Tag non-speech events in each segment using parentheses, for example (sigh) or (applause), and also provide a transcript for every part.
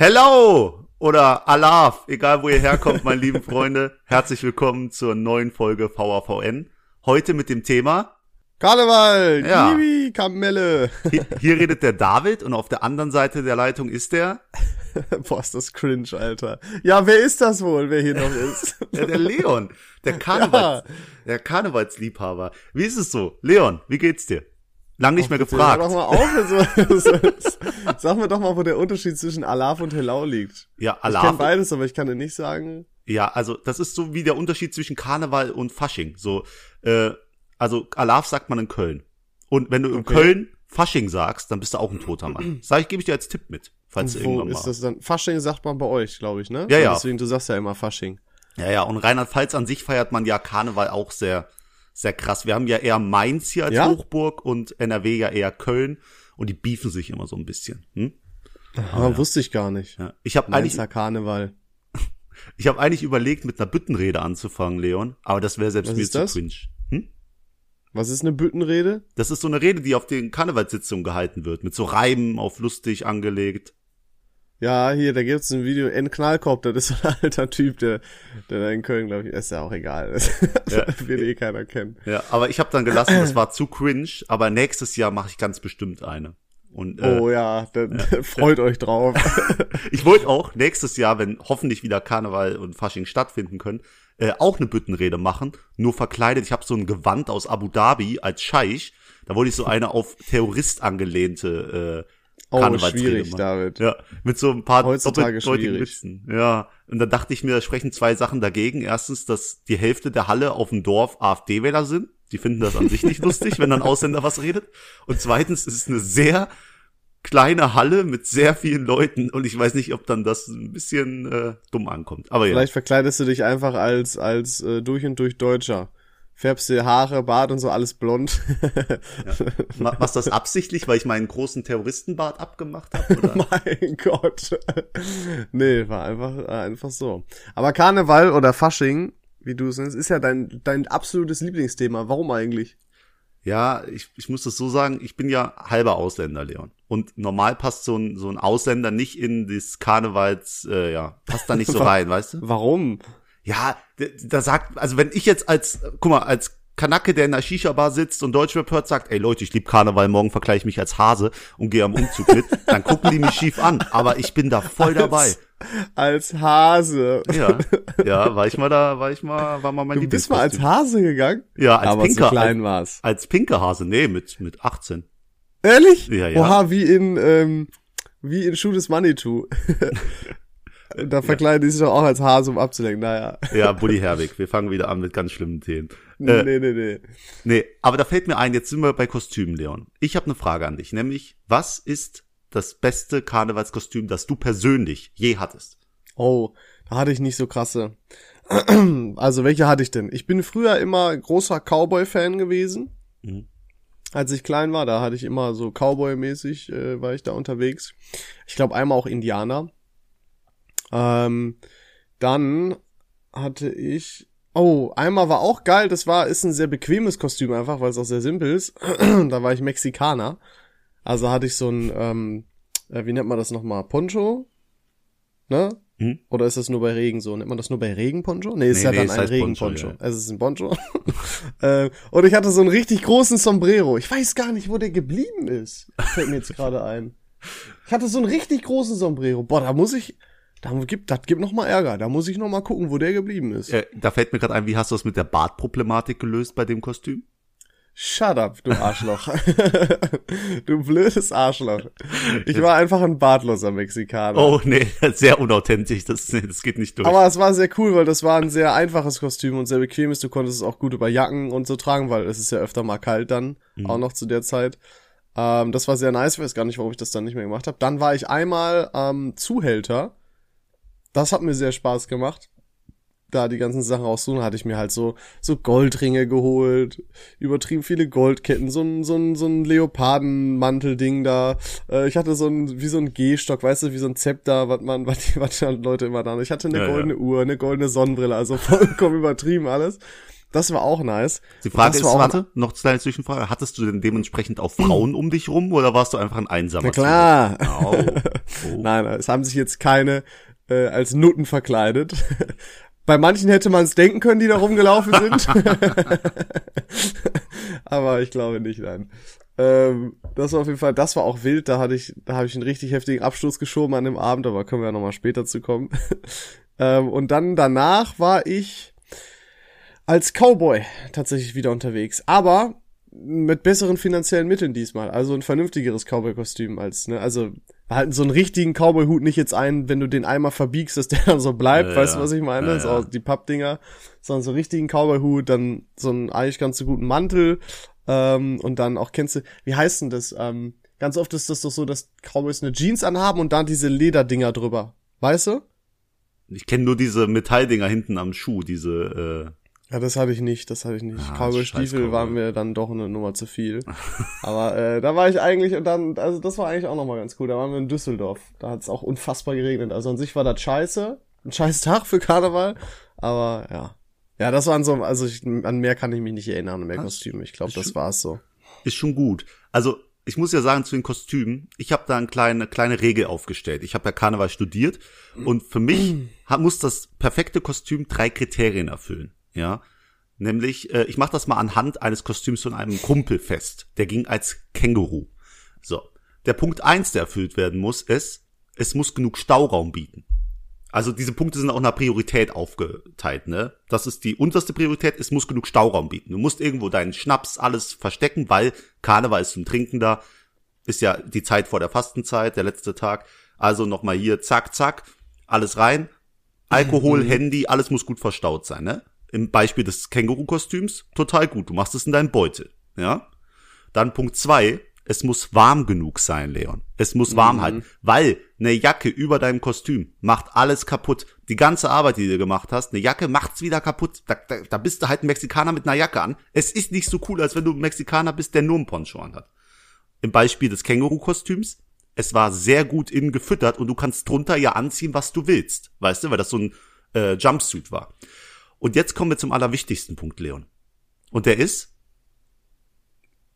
Hello oder Alaf, egal wo ihr herkommt, meine lieben Freunde. Herzlich willkommen zur neuen Folge VAVN. Heute mit dem Thema Karneval, Ja. Kiwi, Kamelle. Hier, hier redet der David und auf der anderen Seite der Leitung ist der, (laughs) Boah, ist das cringe, Alter. Ja, wer ist das wohl, wer hier noch ist? (laughs) der, der Leon, der (laughs) Karnevals, der Karnevalsliebhaber. Wie ist es so? Leon, wie geht's dir? Lang nicht mehr gefragt. doch mal (laughs) auf, Sag mir doch mal, wo der Unterschied zwischen Alaf und Helau liegt. Ja, Ich kenne Alaf. beides, aber ich kann dir nicht sagen. Ja, also das ist so wie der Unterschied zwischen Karneval und Fasching. So, äh, also Alaf sagt man in Köln. Und wenn du in Okay. Köln Fasching sagst, dann bist du auch ein toter Mann. (clears throat) Sag ich, gebe ich dir als Tipp mit, falls du Wo irgendwann ist mal. das dann? Fasching sagt man bei euch, glaube ich, ne? Ja, ja. Deswegen, du sagst ja immer Fasching. Ja, ja, und Rheinland-Pfalz an sich feiert man ja Karneval auch sehr, sehr krass. Wir haben ja eher Mainz hier als Ja? Hochburg und NRW ja eher Köln und die beefen sich immer so ein bisschen. Hm? Ah, Wusste ich gar nicht. Ja. Ich habe eigentlich, Karneval. (laughs) ich habe eigentlich überlegt, mit einer Büttenrede anzufangen, Leon, aber das wäre selbst Was mir zu das? cringe. Hm? Was ist eine Büttenrede? Das ist so eine Rede, die auf den Karnevalssitzungen gehalten wird, mit so Reimen auf lustig angelegt. Ja, hier, da gibt's ein Video, N. Knallkorb, das ist so (laughs) ein alter Typ, der, der da in Köln, glaube ich, ist ja auch egal. (laughs) Das Ja. wird eh keiner kennen. Ja, aber ich habe dann gelassen, das war (clears throat) zu cringe, aber nächstes Jahr mache ich ganz bestimmt eine. Und äh, Oh ja, dann (laughs) freut euch drauf. ich wollte auch nächstes Jahr, wenn hoffentlich wieder Karneval und Fasching stattfinden können, äh, auch eine Büttenrede machen, nur verkleidet. Ich habe so ein Gewand aus Abu Dhabi als Scheich. Da wollte ich so eine auf Terrorist angelehnte äh, Oh, schwierig, machen. David. Ja, mit so ein paar Heutzutage doppeldeutigen schwierig. Witzen. Ja, und dann dachte ich mir, da sprechen zwei Sachen dagegen. Erstens, dass die Hälfte der Halle auf dem Dorf AfD-Wähler sind. Die finden das an sich nicht (laughs) lustig, wenn dann Ausländer was redet. Und zweitens ist es eine sehr kleine Halle mit sehr vielen Leuten und ich weiß nicht, ob dann das ein bisschen äh, dumm ankommt. Aber ja. Vielleicht verkleidest du dich einfach als, als äh, durch und durch Deutscher. Färbst dir Haare, Bart und so alles blond. Ma- Machst du das absichtlich, weil ich meinen großen Terroristenbart abgemacht habe? (laughs) Mein Gott. nee, war einfach, äh, einfach so. Aber Karneval oder Fasching, wie du es nennst, ist ja dein, dein absolutes Lieblingsthema. Warum eigentlich? Ja, ich, ich muss das so sagen, ich bin ja halber Ausländer, Leon. Und normal passt so ein, so ein Ausländer nicht in das Karnevals, äh, ja, passt da nicht so (laughs) rein, weißt du? Warum? Ja, da sagt, also wenn ich jetzt als, guck mal, als Kanake, der in der Shisha-Bar sitzt und Deutschrap hört, sagt, ey Leute, ich lieb Karneval, morgen vergleiche ich mich als Hase und gehe am Umzug mit, (laughs) dann gucken die mich schief an. Aber ich bin da voll dabei. Als Hase. Ja, ja, war ich mal da, war ich mal, war mal mein Du bist mal als. Hase gegangen? Ja, als Aber Pinker. so klein als, war's. als pinke Hase, nee, mit, mit 18. Ehrlich? Ja, ja. Oha, wie in, ähm, wie in Shoot is Money to. (laughs) da verkleiden die sich doch auch als Hase, um abzulenken. Naja. Ja, Bully Herwig, wir fangen wieder an mit ganz schlimmen Themen. Äh, nee, nee, nee. Nee, aber da fällt mir ein, jetzt sind wir bei Kostümen, Leon. Ich habe eine Frage an dich, nämlich, was ist das beste Karnevalskostüm, das du persönlich je hattest? Oh, da hatte ich nicht so krasse. (clears throat) Also, welche hatte ich denn? Ich bin früher immer großer Cowboy-Fan gewesen. Mhm. Als ich klein war, da hatte ich immer so Cowboy-mäßig, äh, war ich da unterwegs. Ich glaube einmal auch Indianer. Ähm, dann hatte ich, oh, einmal war auch geil, das war, ist ein sehr bequemes Kostüm einfach, weil es auch sehr simpel ist. (clears throat) da war ich Mexikaner. Also hatte ich so ein, ähm, äh, wie nennt man das nochmal? Poncho? Ne? Hm? Oder ist das nur bei Regen so? Nennt man das nur bei Regen Poncho? Nee, ist Nee, ja nee, dann ein Regenponcho. ja. Es ist ein Poncho. (laughs) äh, und ich hatte so einen richtig großen Sombrero. Ich weiß gar nicht, wo der geblieben ist. Fällt mir jetzt gerade ein. Ich hatte so einen richtig großen Sombrero. Boah, da muss ich, da gibt, das gibt noch mal Ärger. Da muss ich noch mal gucken, wo der geblieben ist. Äh, da fällt mir gerade ein, wie hast du das mit der Bartproblematik gelöst bei dem Kostüm? Shut up, du Arschloch. (laughs) du blödes Arschloch. Ich war einfach ein bartloser Mexikaner. Oh, nee, (laughs) sehr unauthentisch, das, nee, das geht nicht durch. Aber es war sehr cool, weil das war ein sehr einfaches Kostüm und sehr bequemes. Du konntest es auch gut über Jacken und so tragen, weil es ist ja öfter mal kalt dann, auch noch zu der Zeit. Ähm, das war sehr nice. Ich weiß gar nicht, warum ich das dann nicht mehr gemacht habe. Dann war ich einmal ähm, Zuhälter. Das hat mir sehr Spaß gemacht. Da die ganzen Sachen raussuchen, hatte ich mir halt so so Goldringe geholt, übertrieben viele Goldketten, so ein so ein so ein Leopardenmantelding da. Äh, ich hatte so ein wie so ein Gehstock, weißt du, wie so ein Zepter, was man (laughs) was die, was die Leute immer da. haben. Ich hatte eine Ja, ja. goldene Uhr, eine goldene Sonnenbrille, also vollkommen (laughs) übertrieben alles. Das war auch nice. Die Frage ist, warte, noch eine kleine Zwischenfrage. Hattest du denn dementsprechend auch Frauen um dich rum oder warst du einfach ein einsamer? Na klar. (laughs) Oh. Oh. Nein, es haben sich jetzt keine äh, als Nutten verkleidet. (laughs) Bei manchen hätte man es denken können, die da rumgelaufen sind. (laughs) Aber ich glaube nicht, nein. Ähm, das war auf jeden Fall, das war auch wild. Da hatte ich, da habe ich einen richtig heftigen Abstoß geschoben an dem Abend, aber können wir ja nochmal später zu kommen. (laughs) ähm, und dann danach war ich als Cowboy tatsächlich wieder unterwegs. Aber mit besseren finanziellen Mitteln diesmal. Also ein vernünftigeres Cowboy-Kostüm als, ne, also halt so einen richtigen Cowboy-Hut nicht jetzt ein, wenn du den einmal verbiegst, dass der (laughs) dann so bleibt, Ja, weißt du, was ich meine? Ja, so die Pappdinger, sondern so einen richtigen Cowboy-Hut, dann so einen eigentlich ganz so guten Mantel, ähm, und dann auch, kennst du, wie heißt denn das? Ähm, ganz oft ist das doch so, dass Cowboys eine Jeans anhaben und dann diese Lederdinger drüber. Weißt du? Ich kenne nur diese Metalldinger hinten am Schuh, diese Ja, das hatte ich nicht, das hatte ich nicht. Ah, Cowboy-Stiefel Cowboy. waren mir dann doch eine Nummer zu viel. (laughs) Aber äh, da war ich eigentlich und dann, also das war eigentlich auch nochmal ganz cool. Da waren wir in Düsseldorf. Da hat es auch unfassbar geregnet. Also an sich war das scheiße. Ein scheiß (laughs) Tag für Karneval. Aber ja. Ja, das waren so, also ich, an mehr kann ich mich nicht erinnern, an mehr? Kostüme. Ich glaube, das war's so. ist schon gut. Also ich muss ja sagen zu den Kostümen, ich habe da eine kleine kleine Regel aufgestellt. Ich habe ja Karneval studiert und für mich (clears throat) muss das perfekte Kostüm drei Kriterien erfüllen. Ja, nämlich äh, ich mache das mal anhand eines Kostüms von einem Kumpel fest. Der ging als Känguru. So, der Punkt eins, der erfüllt werden muss, ist, es muss genug Stauraum bieten. Also diese Punkte sind auch nach Priorität aufgeteilt, ne? Das ist die unterste Priorität, es muss genug Stauraum bieten. Du musst irgendwo deinen Schnaps alles verstecken, weil Karneval ist zum Trinken da. Ist ja die Zeit vor der Fastenzeit, der letzte Tag. Also nochmal hier, zack, zack, alles rein. Alkohol, Handy, alles muss gut verstaut sein, ne? Im Beispiel des Känguru-Kostüms, total gut. Du machst es in deinen Beutel, ja? Dann Punkt zwei, es muss warm genug sein, Leon. Es muss warm halten, weil eine Jacke über deinem Kostüm macht alles kaputt. Die ganze Arbeit, die du gemacht hast, eine Jacke macht's wieder kaputt. Da, da, da bist du halt ein Mexikaner mit einer Jacke an. Es ist nicht so cool, als wenn du ein Mexikaner bist, der nur einen Poncho anhat. Im Beispiel des Känguru-Kostüms, es war sehr gut innen gefüttert und du kannst drunter ja anziehen, was du willst. Weißt du, weil das so ein äh, Jumpsuit war. Und jetzt kommen wir zum allerwichtigsten Punkt, Leon. Und der ist,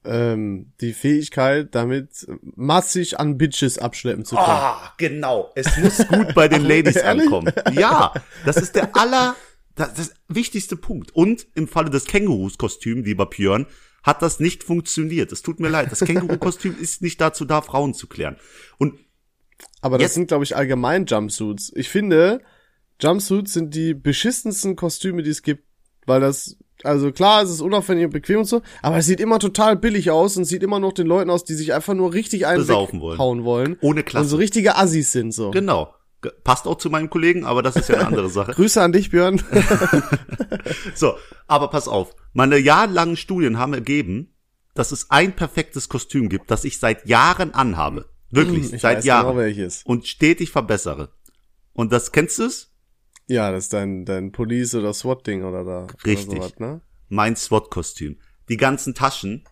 Ähm, die Fähigkeit, damit massig an Bitches abschleppen zu können. Ah, genau. Es muss gut bei den (laughs) Ladies ankommen. Ja, (laughs) das ist der aller, das, das wichtigste Punkt. Und im Falle des Kängurus-Kostüm, lieber Björn, hat das nicht funktioniert. Es tut mir leid. Das Känguru-Kostüm ist nicht dazu da, Frauen zu klären. Und Aber das Jetzt- sind, glaube ich, allgemein Jumpsuits. Ich finde, Jumpsuits sind die beschissensten Kostüme, die es gibt, weil das, also klar, es ist unauffällig und bequem und so, aber es sieht immer total billig aus und sieht immer noch den Leuten aus, die sich einfach nur richtig einen Besaufen wollen. wollen. ohne Klasse. Und so richtige Assis sind so. genau. Ge- Passt auch zu meinem Kollegen, aber das ist ja eine andere (laughs) Sache. Grüße an dich, Björn. (laughs) So, aber pass auf. Meine jahrelangen Studien haben ergeben, dass es ein perfektes Kostüm gibt, das ich seit Jahren anhabe. Wirklich, Ich seit weiß Jahren. Genau welches. und stetig verbessere. Und das kennst du es? Ja, das ist dein, dein Police- oder SWAT-Ding oder da. Richtig. Oder sowas, ne? Mein SWAT-Kostüm. Die ganzen Taschen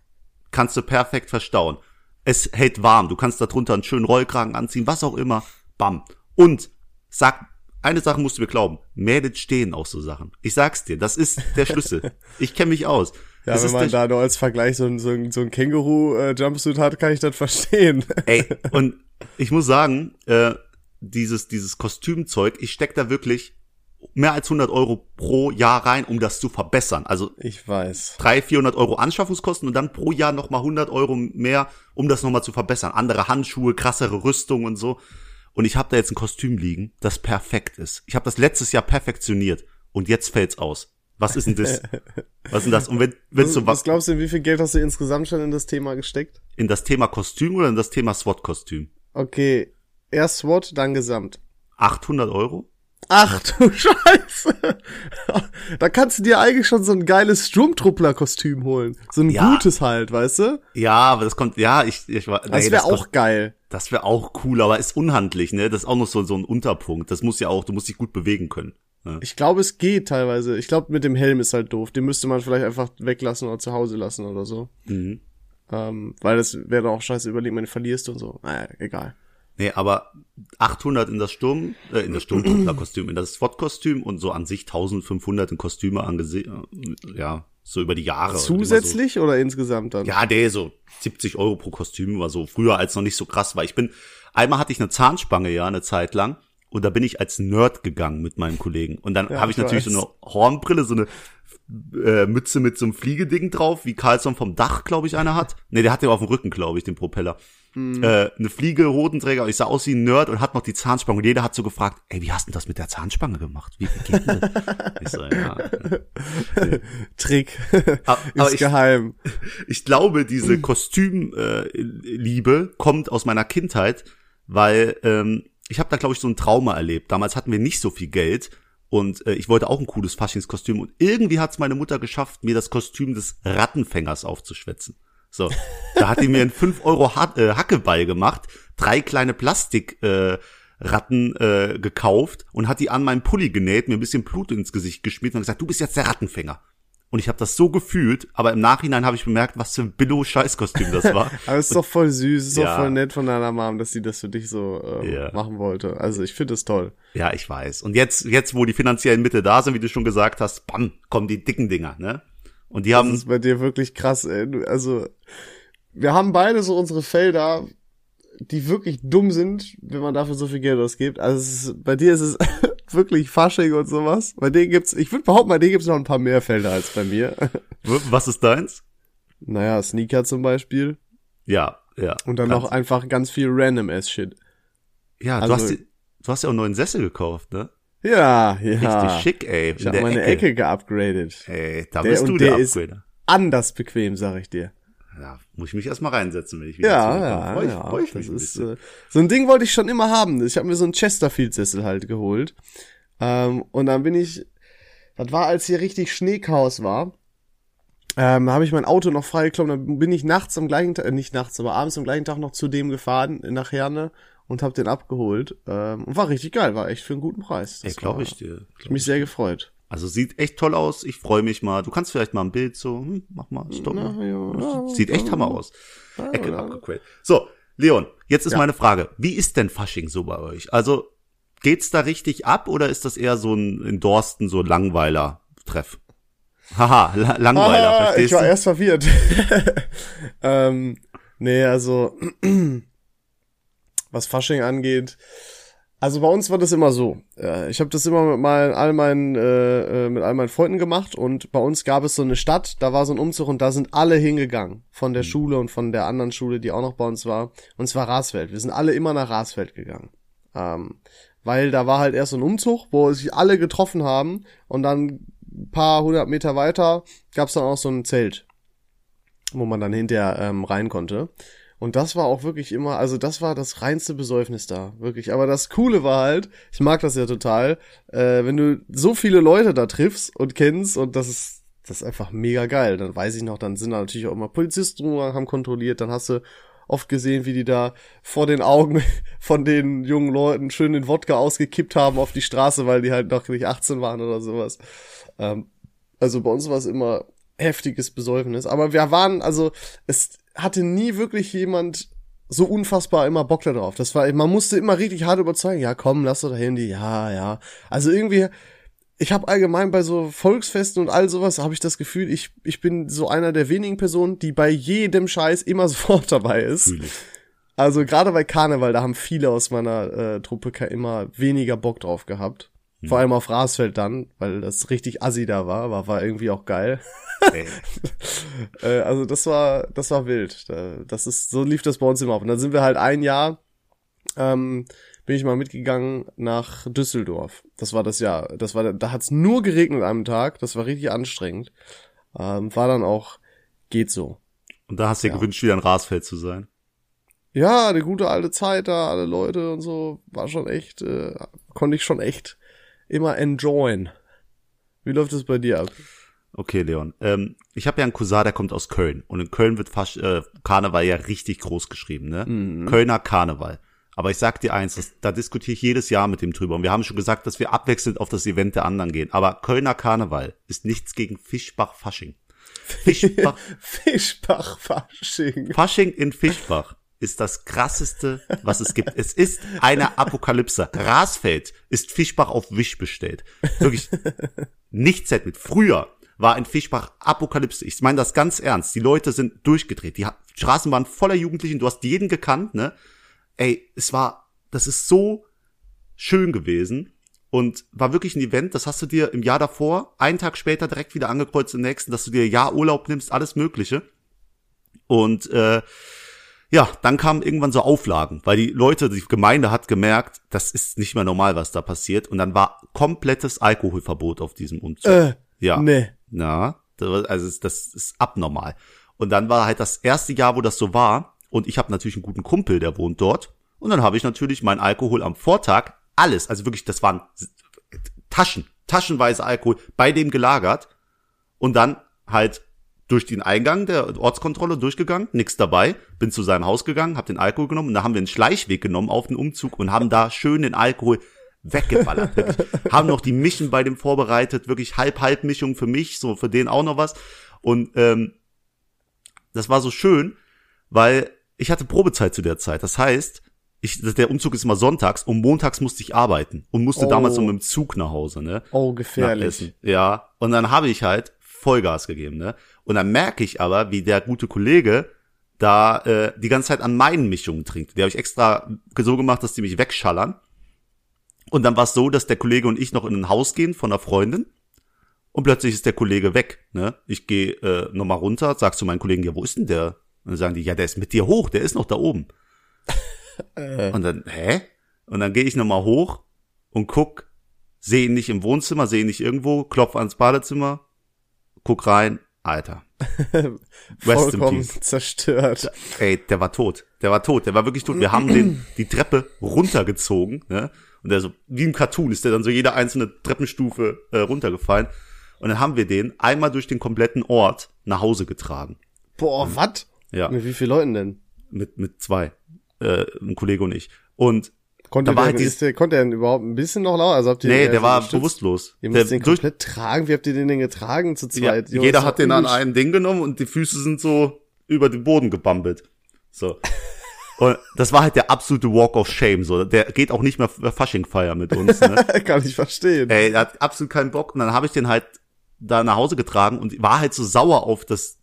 kannst du perfekt verstauen. Es hält warm. Du kannst darunter einen schönen Rollkragen anziehen, was auch immer. Bam. Und sag, eine Sache musst du mir glauben. Mädels stehen auf so Sachen. Ich sag's dir, das ist der Schlüssel. (laughs) Ich kenne mich aus. Ja, Das wenn man da nur als Vergleich so ein, so ein, so ein Känguru-Jumpsuit hat, kann ich das verstehen. (laughs) Ey, und ich muss sagen, äh, dieses, dieses Kostümzeug, ich steck da wirklich mehr als 100 Euro pro Jahr rein, um das zu verbessern. Also Ich weiß. 300, 400 Euro Anschaffungskosten und dann pro Jahr nochmal 100 Euro mehr, um das nochmal zu verbessern. Andere Handschuhe, krassere Rüstung und so. Und ich habe da jetzt ein Kostüm liegen, das perfekt ist. Ich habe das letztes Jahr perfektioniert und jetzt fällt's aus. Was ist denn das? (laughs) Was ist denn das? Und wenn, wenn Was, so was was glaubst du, wie viel Geld hast du insgesamt schon in das Thema gesteckt? in das Thema Kostüm oder in das Thema SWAT-Kostüm? Okay, erst SWAT, dann Gesamt. 800 Euro? Ach du (laughs) Scheiße. Da kannst du dir eigentlich schon so ein geiles Sturmtruppler-Kostüm holen. So ein Ja. gutes halt, weißt du? Ja, aber das kommt, ja, ich, ich war, Das nee, wäre kommt- auch geil. das wäre auch cool, aber ist unhandlich, ne? Das ist auch noch so, so ein Unterpunkt. Das muss ja auch, du musst dich gut bewegen können. Ja. Ich glaube, es geht teilweise. Ich glaube, mit dem Helm ist halt doof. Den müsste man vielleicht einfach weglassen oder zu Hause lassen oder so. Mhm. Ähm, weil das wäre doch auch scheiße, überlegt, man den verlierst und so. Naja, egal. Nee, aber 800 in das Sturm, äh, in das Sturmtruppler-Kostüm, in das SWAT-Kostüm und so an sich 1500 in Kostüme angesehen, ja, so über die Jahre. Zusätzlich so. oder insgesamt dann? Ja, der so 70 Euro pro Kostüm war so früher als noch nicht so krass war. Ich bin, einmal hatte ich eine Zahnspange, ja, eine Zeit lang. Und da bin ich als Nerd gegangen mit meinem Kollegen. Und dann ja, habe ich, ich natürlich so eine Hornbrille, so eine äh, Mütze mit so einem Fliegeding drauf, wie Carlson vom Dach, glaube ich, einer hat. Nee, der hat den auf dem Rücken, glaube ich, den Propeller. Mhm. Äh, eine Fliege, Hodenträger, ich sah aus wie ein Nerd und hat noch die Zahnspange. Und jeder hat so gefragt, ey, wie hast du das mit der Zahnspange gemacht? Wie, geht das? (laughs) ich so, ja. Trick. (laughs) Aber, Ist aber ich, geheim. Ich glaube, diese Kostümliebe äh, kommt aus meiner Kindheit, weil ähm, ich habe da, glaube ich, so ein Trauma erlebt. Damals hatten wir nicht so viel Geld und äh, ich wollte auch ein cooles Faschingskostüm. Und irgendwie hat es meine Mutter geschafft, mir das Kostüm des Rattenfängers aufzuschwätzen. So, da hat die mir einen 5 Euro ha äh, Hackeball gemacht, drei kleine Plastik äh, Ratten äh, gekauft und hat die an meinen Pulli genäht, mir ein bisschen Blut ins Gesicht geschmiert und gesagt, du bist jetzt der Rattenfänger. Und ich habe das so gefühlt, aber im Nachhinein habe ich bemerkt, was für ein Billo-Scheißkostüm das war. (laughs) aber es ist doch voll süß, es ist ja. doch voll nett von deiner Mom, dass sie das für dich so ähm, ja. machen wollte. Also ich finde es toll. Ja, ich weiß. Und jetzt, jetzt, wo die finanziellen Mittel da sind, wie du schon gesagt hast, bam, kommen die dicken Dinger, ne? Und die das haben. Das ist bei dir wirklich krass, ey. Also, wir haben beide so unsere Felder, die wirklich dumm sind, wenn man dafür so viel Geld ausgibt. Also ist, bei dir ist es (laughs) wirklich Fasching und sowas. Bei denen gibt's, ich würde behaupten, bei denen gibt's noch ein paar mehr Felder als bei mir. (laughs) Was ist deins? Naja, Sneaker zum Beispiel. Ja, ja. Und dann noch einfach ganz viel random ass Shit. Ja, also, du hast, du hast ja auch einen neuen Sessel gekauft, ne? Ja, ja. Richtig schick, ey. Ich habe meine Ecke, Ecke geupgradet. Ey, da der, bist du der, der Upgrader. anders bequem, sag ich dir ja, muss ich mich erstmal reinsetzen, wenn ich wieder ja, ja, freu ich, ja, freu ich das ist, äh, so ein Ding wollte ich schon immer haben. Ich habe mir so einen Chesterfield-Sessel halt geholt. Ähm, und dann bin ich, das war, als hier richtig Schneechaos war, ähm, habe ich mein Auto noch freigeklommen. Dann bin ich nachts am gleichen Tag, äh, nicht nachts, aber abends am gleichen Tag noch zu dem gefahren, nach Herne und habe den abgeholt. Ähm, und war richtig geil, war echt für einen guten Preis. Das Ey, glaube ich dir. Glaub ich mich sehr gefreut. Also sieht echt toll aus. Ich freue mich mal. Du kannst vielleicht mal ein Bild so, hm, mach mal, stopp. Na, ja, sieht echt hammer aus. Ja, Ecke ja. So, Leon, jetzt ist ja. meine Frage. Wie ist denn Fasching so bei euch? Also, geht's da richtig ab oder ist das eher so ein in Dorsten so Langweiler-Treff? Haha, La Langweiler, ah, verstehst du? Ich war erst verwirrt. (laughs) ähm, nee, also, (clears throat) was Fasching angeht, also bei uns war das immer so. Ich habe das immer mit mal all meinen äh, äh, mit all meinen Freunden gemacht und bei uns gab es so eine Stadt, da war so ein Umzug und da sind alle hingegangen von der mhm. Schule und von der anderen Schule, die auch noch bei uns war. Und zwar Rasfeld. Wir sind alle immer nach Rasfeld gegangen, ähm, weil da war halt erst so ein Umzug, wo sich alle getroffen haben und dann ein paar hundert Meter weiter gab's dann auch so ein Zelt, wo man dann hinterher ähm, rein konnte. Und das war auch wirklich immer, also das war das reinste Besäufnis da, wirklich. Aber das Coole war halt, ich mag das ja total, äh, wenn du so viele Leute da triffst und kennst und das ist, das ist einfach mega geil. Dann weiß ich noch, dann sind da natürlich auch immer Polizisten haben kontrolliert, dann hast du oft gesehen, wie die da vor den Augen (laughs) von den jungen Leuten schön den Wodka ausgekippt haben auf die Straße, weil die halt noch nicht 18 waren oder sowas. Ähm, also bei uns war es immer heftiges Besäufnis. Aber wir waren, also es hatte nie wirklich jemand so unfassbar immer Bock da drauf. Das war, man musste immer richtig hart überzeugen. Ja, komm, lass doch da Handy. Ja, ja. Also irgendwie, ich habe allgemein bei so Volksfesten und all sowas habe ich das Gefühl, ich ich bin so einer der wenigen Personen, die bei jedem Scheiß immer (laughs) sofort dabei ist. Natürlich. Also gerade bei Karneval, da haben viele aus meiner äh, Truppe immer weniger Bock drauf gehabt. Hm. Vor allem auf Rasfeld dann, weil das richtig assi da war, aber war irgendwie auch geil. (laughs) äh, also das war, das war wild. Das ist, so lief das bei uns immer ab. Und dann sind wir halt ein Jahr, ähm, bin ich mal mitgegangen nach Düsseldorf. Das war das Jahr. Das war, da hat's nur geregnet am Tag. Das war richtig anstrengend. Ähm, war dann auch, geht so. Und da hast du dir ja. gewünscht, wieder ein Rasfeld zu sein. Ja, eine gute alte Zeit da, alle Leute und so, war schon echt, äh, konnte ich schon echt immer enjoyen. Wie läuft es bei dir ab? Okay, Leon. Ähm, ich habe ja einen Cousin, der kommt aus Köln. Und in Köln wird fast äh, Karneval ja richtig groß geschrieben, ne? Mhm. Kölner Karneval. Aber ich sag dir eins, das, da diskutiere ich jedes Jahr mit dem drüber. Und wir haben schon gesagt, dass wir abwechselnd auf das Event der anderen gehen. Aber Kölner Karneval ist nichts gegen Fischbach-Fasching. (laughs) Fischbach. Fischbach-Fasching. Fasching in Fischbach ist das krasseste, was es gibt. Es ist eine Apokalypse. Rasfeld ist Fischbach auf Wisch bestellt. Wirklich nichts mit. Früher war in Fischbach Apokalypse. Ich meine das ganz ernst. Die Leute sind durchgedreht. Die Straßen waren voller Jugendlichen. Du hast jeden gekannt, ne? Ey, es war, das ist so schön gewesen und war wirklich ein Event, das hast du dir im Jahr davor, einen Tag später direkt wieder angekreuzt im nächsten, dass du dir Jahr Urlaub nimmst, alles Mögliche. Und äh, ja, dann kamen irgendwann so Auflagen, weil die Leute, die Gemeinde hat gemerkt, das ist nicht mehr normal, was da passiert. Und dann war komplettes Alkoholverbot auf diesem Umzug. Äh, ja. Nee. Na, also das ist abnormal. Und dann war halt das erste Jahr, wo das so war. Und ich habe natürlich einen guten Kumpel, der wohnt dort. Und dann habe ich natürlich mein Alkohol am Vortag, alles, also wirklich, das waren Taschen, taschenweise Alkohol bei dem gelagert. Und dann halt durch den Eingang der Ortskontrolle durchgegangen, nix dabei, bin zu seinem Haus gegangen, hab den Alkohol genommen und da haben wir einen Schleichweg genommen auf den Umzug und haben da schön den Alkohol weggeballert. (laughs) Haben noch die Mischen bei dem vorbereitet, wirklich halb-halb-Mischung für mich, so für den auch noch was. Und ähm, das war so schön, weil ich hatte Probezeit zu der Zeit. Das heißt, ich, der Umzug ist immer sonntags und montags musste ich arbeiten und musste Oh. damals so mit dem Zug nach Hause, ne? Oh, gefährlich. Ja. Und dann habe ich halt Vollgas gegeben, ne? Und dann merke ich aber, wie der gute Kollege da äh, die ganze Zeit an meinen Mischungen trinkt. Die habe ich extra so gemacht, dass die mich wegschallern. Und dann war es so, dass der Kollege und ich noch in ein Haus gehen von einer Freundin. Und plötzlich ist der Kollege weg. Ne? Ich gehe äh, nochmal runter, sag zu meinen Kollegen, ja, wo ist denn der? Und dann sagen die, ja, der ist mit dir hoch, der ist noch da oben. (laughs) Äh, Und dann, hä? Und dann gehe ich nochmal hoch und guck, sehe ihn nicht im Wohnzimmer, sehe ihn nicht irgendwo, klopf ans Badezimmer, guck rein, Alter. (laughs) Rest in vollkommen peace. zerstört. Ey, der war tot. Der war tot. Der war wirklich tot. Wir haben den die Treppe runtergezogen, ne? Und der so wie im Cartoon ist der dann so jede einzelne Treppenstufe äh, runtergefallen. Und dann haben wir den einmal durch den kompletten Ort nach Hause getragen. Boah, was? Ja, Mit wie vielen Leuten denn? mit mit zwei, äh, ein Kollege und ich. Und Konnte Da war der, halt dieses- der, konnte er denn überhaupt ein bisschen noch lauter? Also habt ihr nee, eher der so war gestützt? bewusstlos. Ihr Der müsst den durch, komplett tragen. Wie habt ihr den denn getragen zu ja, zweit? Junge, jeder hat den an einem Ding genommen und die Füße sind so über den Boden gebambelt. So. Und das war halt der absolute Walk of Shame. So, der geht auch nicht mehr Fasching feiern mit uns. Ne? (laughs) Kann ich verstehen. Ey, der hat absolut keinen Bock. Und dann habe ich den halt da nach Hause getragen und war halt so sauer auf das,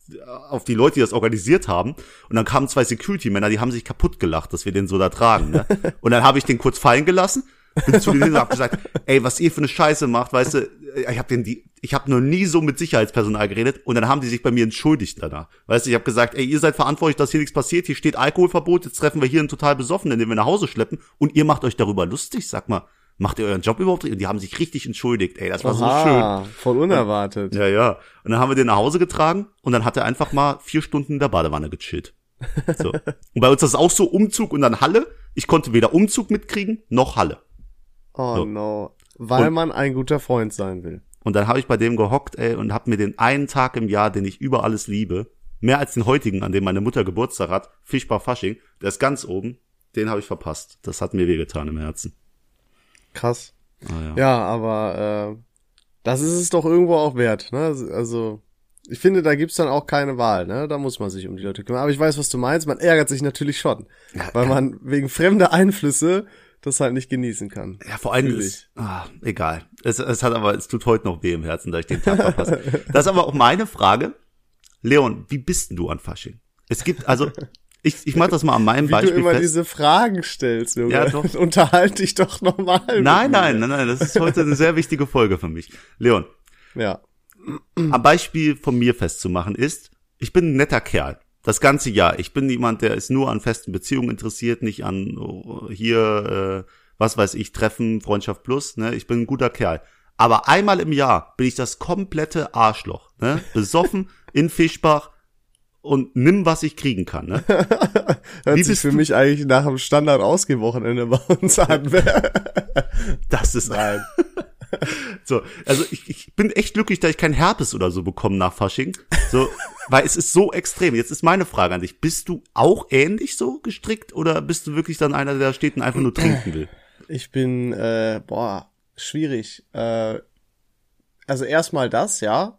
auf die Leute, die das organisiert haben. Und dann kamen zwei Security-Männer, die haben sich kaputt gelacht, dass wir den so da tragen. Ne? (laughs) Und dann habe ich den kurz fallen gelassen, bin zu denen und hab gesagt, ey, was ihr für eine Scheiße macht, weißt du, ich habe den die, ich habe noch nie so mit Sicherheitspersonal geredet und dann haben die sich bei mir entschuldigt danach. Weißt du, ich habe gesagt, ey, ihr seid verantwortlich, dass hier nichts passiert, hier steht Alkoholverbot, jetzt treffen wir hier einen total besoffenen, den wir nach Hause schleppen und ihr macht euch darüber lustig, sag mal, macht ihr euren Job überhaupt? Und die haben sich richtig entschuldigt, ey, das war so schön. Voll unerwartet. Ja, ja. Und dann haben wir den nach Hause getragen und dann hat er einfach mal vier Stunden in der Badewanne gechillt. So. (laughs) Und bei uns ist das auch so Umzug und dann Halle. Ich konnte weder Umzug mitkriegen, noch Halle. Oh So. no. Weil Und- man ein guter Freund sein will. Und dann habe ich bei dem gehockt, ey, und hab mir den einen Tag im Jahr, den ich über alles liebe, mehr als den heutigen, an dem meine Mutter Geburtstag hat, Fischbar Fasching, der ist ganz oben, den habe ich verpasst. Das hat mir wehgetan im Herzen. Krass. Ah, ja. Ja, aber äh, das ist es doch irgendwo auch wert. Ne? Also ich finde, da gibt's dann auch keine Wahl. Ne? Da muss man sich um die Leute kümmern. Aber ich weiß, was du meinst. Man ärgert sich natürlich schon, weil man wegen fremder Einflüsse das halt nicht genießen kann. Ja, vor allem ist, ah, egal. Es, es hat aber, es tut heute noch weh im Herzen, da ich den Tag verpasse. Das ist aber auch meine Frage. Leon, wie bist denn du an Fasching? Es gibt, also, ich, ich mach das mal an meinem Wie Beispiel du immer fest. diese Fragen stellst, Junge. Ja, doch. (laughs) Unterhalt dich doch normal. mit Nein, nein, nein, nein, das ist heute eine sehr wichtige Folge für mich. Leon, Ja. am Beispiel von mir festzumachen ist, ich bin ein netter Kerl. Das ganze Jahr. Ich bin jemand, der ist nur an festen Beziehungen interessiert, nicht an oh, hier, äh, was weiß ich, Treffen, Freundschaft plus. Ne? Ich bin ein guter Kerl. Aber einmal im Jahr bin ich das komplette Arschloch. Ne? Besoffen (laughs) in Fischbach und nimm, was ich kriegen kann. Ne? (laughs) Hört Wie sich für du- mich eigentlich nach dem Standard Wochenende bei (laughs) uns an. Das ist Nein. (laughs) So, also ich, ich bin echt glücklich, dass ich kein Herpes oder so bekomme nach Fasching. So, weil es ist so extrem. Jetzt ist meine Frage an dich. Bist du auch ähnlich so gestrickt oder bist du wirklich dann einer, der da steht und einfach nur trinken will? Ich bin, äh, boah, schwierig. Äh, also erstmal das, ja.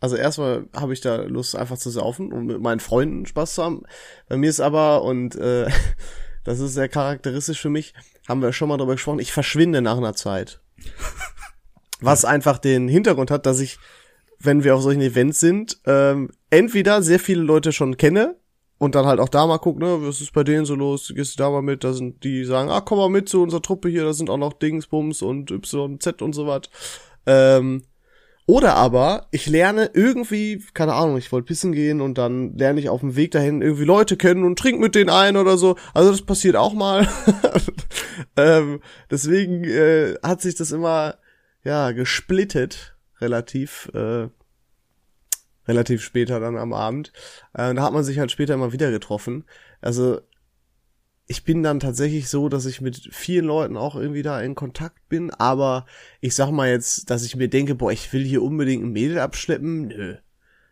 Also erstmal habe ich da Lust, einfach zu saufen und mit meinen Freunden Spaß zu haben. Bei mir ist aber, und äh, (laughs) das ist sehr charakteristisch für mich, haben wir schon mal drüber gesprochen, ich verschwinde nach einer Zeit. (laughs) Was einfach den Hintergrund hat, dass ich, wenn wir auf solchen Events sind, ähm, entweder sehr viele Leute schon kenne und dann halt auch da mal gucken, ne, was ist bei denen so los, gehst du da mal mit, da sind die sagen, ah, komm mal mit zu unserer Truppe hier, da sind auch noch Dingsbums und YZ und so was. Ähm, oder aber ich lerne irgendwie, keine Ahnung, ich wollte pissen gehen und dann lerne ich auf dem Weg dahin irgendwie Leute kennen und trink mit denen ein oder so. Also das passiert auch mal. (laughs) ähm, deswegen äh, hat sich das immer ja gesplittet, relativ, äh, relativ später dann am Abend. Äh, da hat man sich halt später immer wieder getroffen. Also ich bin dann tatsächlich so, dass ich mit vielen Leuten auch irgendwie da in Kontakt bin, aber ich sag mal jetzt, dass ich mir denke, boah, ich will hier unbedingt ein Mädel abschleppen, nö.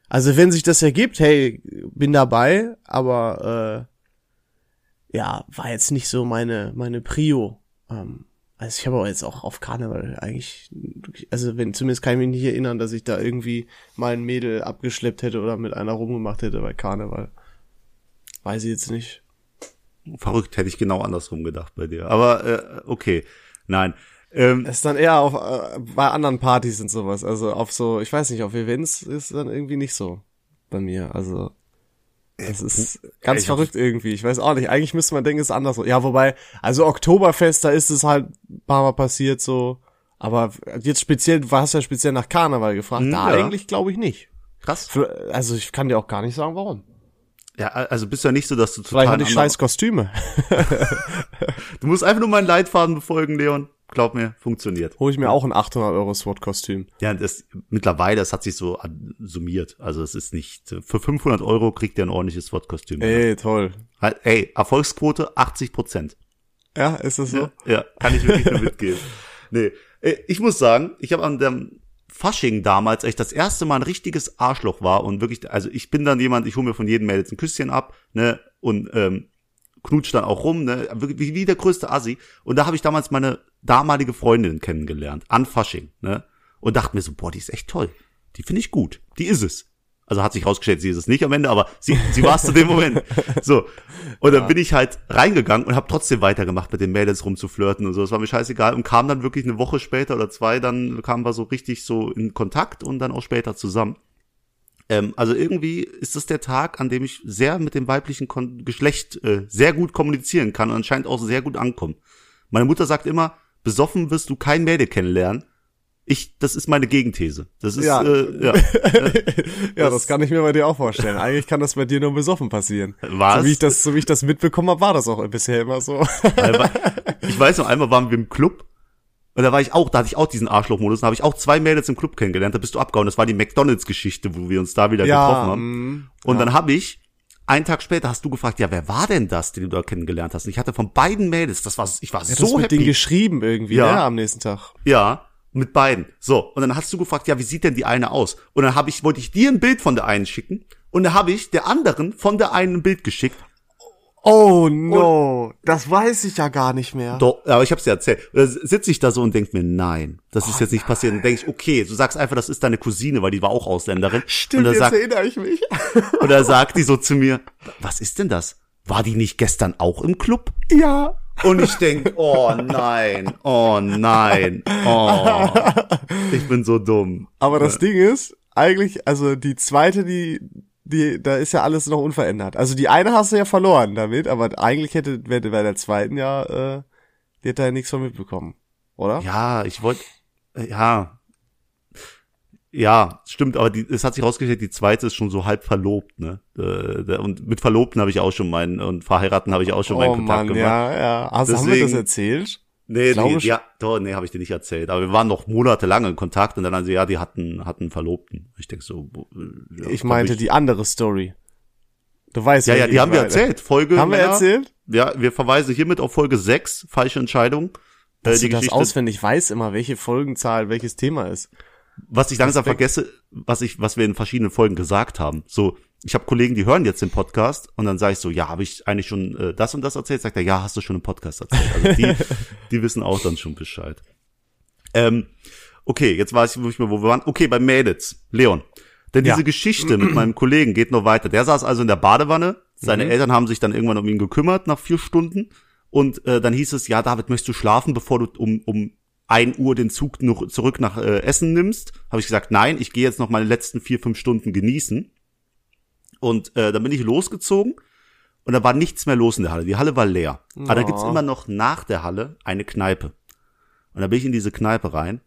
Also wenn sich das ergibt, hey, bin dabei, aber äh, ja, war jetzt nicht so meine meine Prio. Ähm, also ich habe aber jetzt auch auf Karneval eigentlich, also wenn zumindest kann ich mich nicht erinnern, dass ich da irgendwie mal ein Mädel abgeschleppt hätte oder mit einer rumgemacht hätte bei Karneval. Weiß ich jetzt nicht. Verrückt, hätte ich genau andersrum gedacht bei dir. Aber äh, okay, nein. Ähm, es ist dann eher auf äh, bei anderen Partys und sowas. Also auf so, ich weiß nicht, auf Events ist dann irgendwie nicht so bei mir. Also es ist ganz ich verrückt irgendwie. Ich weiß auch nicht. Eigentlich müsste man denken, es ist anders. Ja, wobei, also Oktoberfest, da ist es halt ein paar Mal passiert so. Aber jetzt speziell, du hast ja speziell nach Karneval gefragt. Hm, da ja. eigentlich glaube ich nicht. Krass. Also ich kann dir auch gar nicht sagen, warum. Ja, also bist du ja nicht so, dass du total. Vielleicht hatte ich scheiß Kostüme. (laughs) du musst einfach nur meinen Leitfaden befolgen, Leon. Glaub mir, funktioniert. Hol ich mir auch ein 800 Euro SWAT-Kostüm. Ja, das mittlerweile, das hat sich so summiert. Also es ist nicht für 500 Euro kriegt ihr ein ordentliches SWAT-Kostüm. Ey, toll. Ey, Erfolgsquote 80 Prozent. Ja, ist das so? Ja, ja kann ich wirklich nur mitgeben. (laughs) Nee, ich muss sagen, ich habe an dem Fasching damals echt das erste Mal ein richtiges Arschloch war und wirklich, also ich bin dann jemand, ich hole mir von jedem Mädels ein Küsschen ab, ne, und ähm, knutscht dann auch rum, ne, wie, wie der größte Assi. Und da habe ich damals meine damalige Freundin kennengelernt, an Fasching, ne, und dachte mir so, boah, die ist echt toll, die finde ich gut, die ist es. Also hat sich rausgestellt, sie ist es nicht am Ende, aber sie, sie war es zu dem Moment. So. Und dann ja. bin ich halt reingegangen und habe trotzdem weitergemacht, mit den Mädels rumzuflirten und so. Das war mir scheißegal. Und kam dann wirklich eine Woche später oder zwei, dann kamen wir so richtig so in Kontakt und dann auch später zusammen. Ähm, also irgendwie ist das der Tag, an dem ich sehr mit dem weiblichen Kon Geschlecht äh, sehr gut kommunizieren kann und anscheinend auch sehr gut ankommen. Meine Mutter sagt immer, besoffen wirst du kein Mädel kennenlernen ich, das ist meine Gegenthese. Das ist, ja, äh, (laughs) ja. ja, das, das, kann ich mir bei dir auch vorstellen. Eigentlich kann das bei dir nur besoffen passieren. Was? So wie ich das, so wie ich das mitbekommen habe, war das auch bisher immer so. ich weiß noch, einmal waren wir im Club und da war ich auch, da hatte ich auch diesen Arschlochmodus, da habe ich auch zwei Mädels im Club kennengelernt, da bist du abgehauen. Das war die McDonalds-Geschichte, wo wir uns da wieder ja, getroffen haben. Mm, und ja. dann habe ich einen Tag später hast du gefragt, ja, wer war denn das, den du da kennengelernt hast? Und ich hatte von beiden Mädels, das war, ich war ja, so das mit happy. denen geschrieben irgendwie, ja. ja, ne, am nächsten Tag. Ja. Mit beiden. So, und dann hast du gefragt, ja, wie sieht denn die eine aus? Und dann habe ich, wollte ich dir ein Bild von der einen schicken und dann habe ich der anderen von der einen ein Bild geschickt. Oh no, und das weiß ich ja gar nicht mehr. Doch, aber ich hab's dir erzählt. Da sitze ich da so und denk mir, nein, das ist oh, jetzt nicht passiert. Und denk ich, okay, du sagst einfach, das ist deine Cousine, weil die war auch Ausländerin. Stimmt, jetzt sagt, erinnere ich mich. (laughs) und da sagt die so zu mir, was ist denn das? War die nicht gestern auch im Club? Ja. Und ich denk, oh nein, oh nein, oh. Ich bin so dumm. Aber das Ding ist, eigentlich, also die zweite, die, die, da ist ja alles noch unverändert. Also die eine hast du ja verloren damit, aber eigentlich hätte, hätte bei der zweiten ja, äh, die hätte ja nichts von mitbekommen, oder? Ja, ich wollte, ja, ja, stimmt, aber die, es hat sich rausgestellt, die zweite ist schon so halb verlobt, ne? Äh, und mit Verlobten habe ich auch schon meinen, und Verheiraten habe ich auch schon oh, meinen Kontakt Mann, gemacht. Ja, ja. Also Deswegen, haben wir das erzählt? Nee, nee, ja, doch, nee, habe ich dir nicht erzählt. Aber wir waren noch monatelang in Kontakt und dann also ja, die hatten hatten Verlobten. Ich denk so. Ja, ich meinte ich, die andere Story. Du weißt ja. Ja, ja, die haben wir erzählt. Folge. Haben wir erzählt? Ja, wir verweisen hiermit auf Folge 6, falsche Entscheidung. Dass äh, die du das auswendig weiß immer, welche Folgenzahl welches Thema ist was ich langsam vergesse, was ich, was wir in verschiedenen Folgen gesagt haben. So, ich habe Kollegen, die hören jetzt den Podcast und dann sage ich so, ja, habe ich eigentlich schon äh, das und das erzählt? Sagt er, ja, hast du schon im Podcast erzählt. Also die, (laughs) die wissen auch dann schon Bescheid. Ähm, okay, jetzt weiß ich, wo, ich, wo wir waren. Okay, bei Mädels. Leon, Denn Ja. diese Geschichte mit meinem Kollegen geht noch weiter. Der saß also in der Badewanne. Seine Mhm. Eltern haben sich dann irgendwann um ihn gekümmert nach vier Stunden. Und äh, dann hieß es, ja, David, möchtest du schlafen, bevor du um, um ein Uhr den Zug noch zurück nach äh, Essen nimmst? Habe ich gesagt, nein, ich gehe jetzt noch meine letzten vier, fünf Stunden genießen. Und äh, dann bin ich losgezogen und da war nichts mehr los in der Halle. Die Halle war leer. Aber da Oh. gibt's immer noch nach der Halle eine Kneipe. Und da bin ich in diese Kneipe rein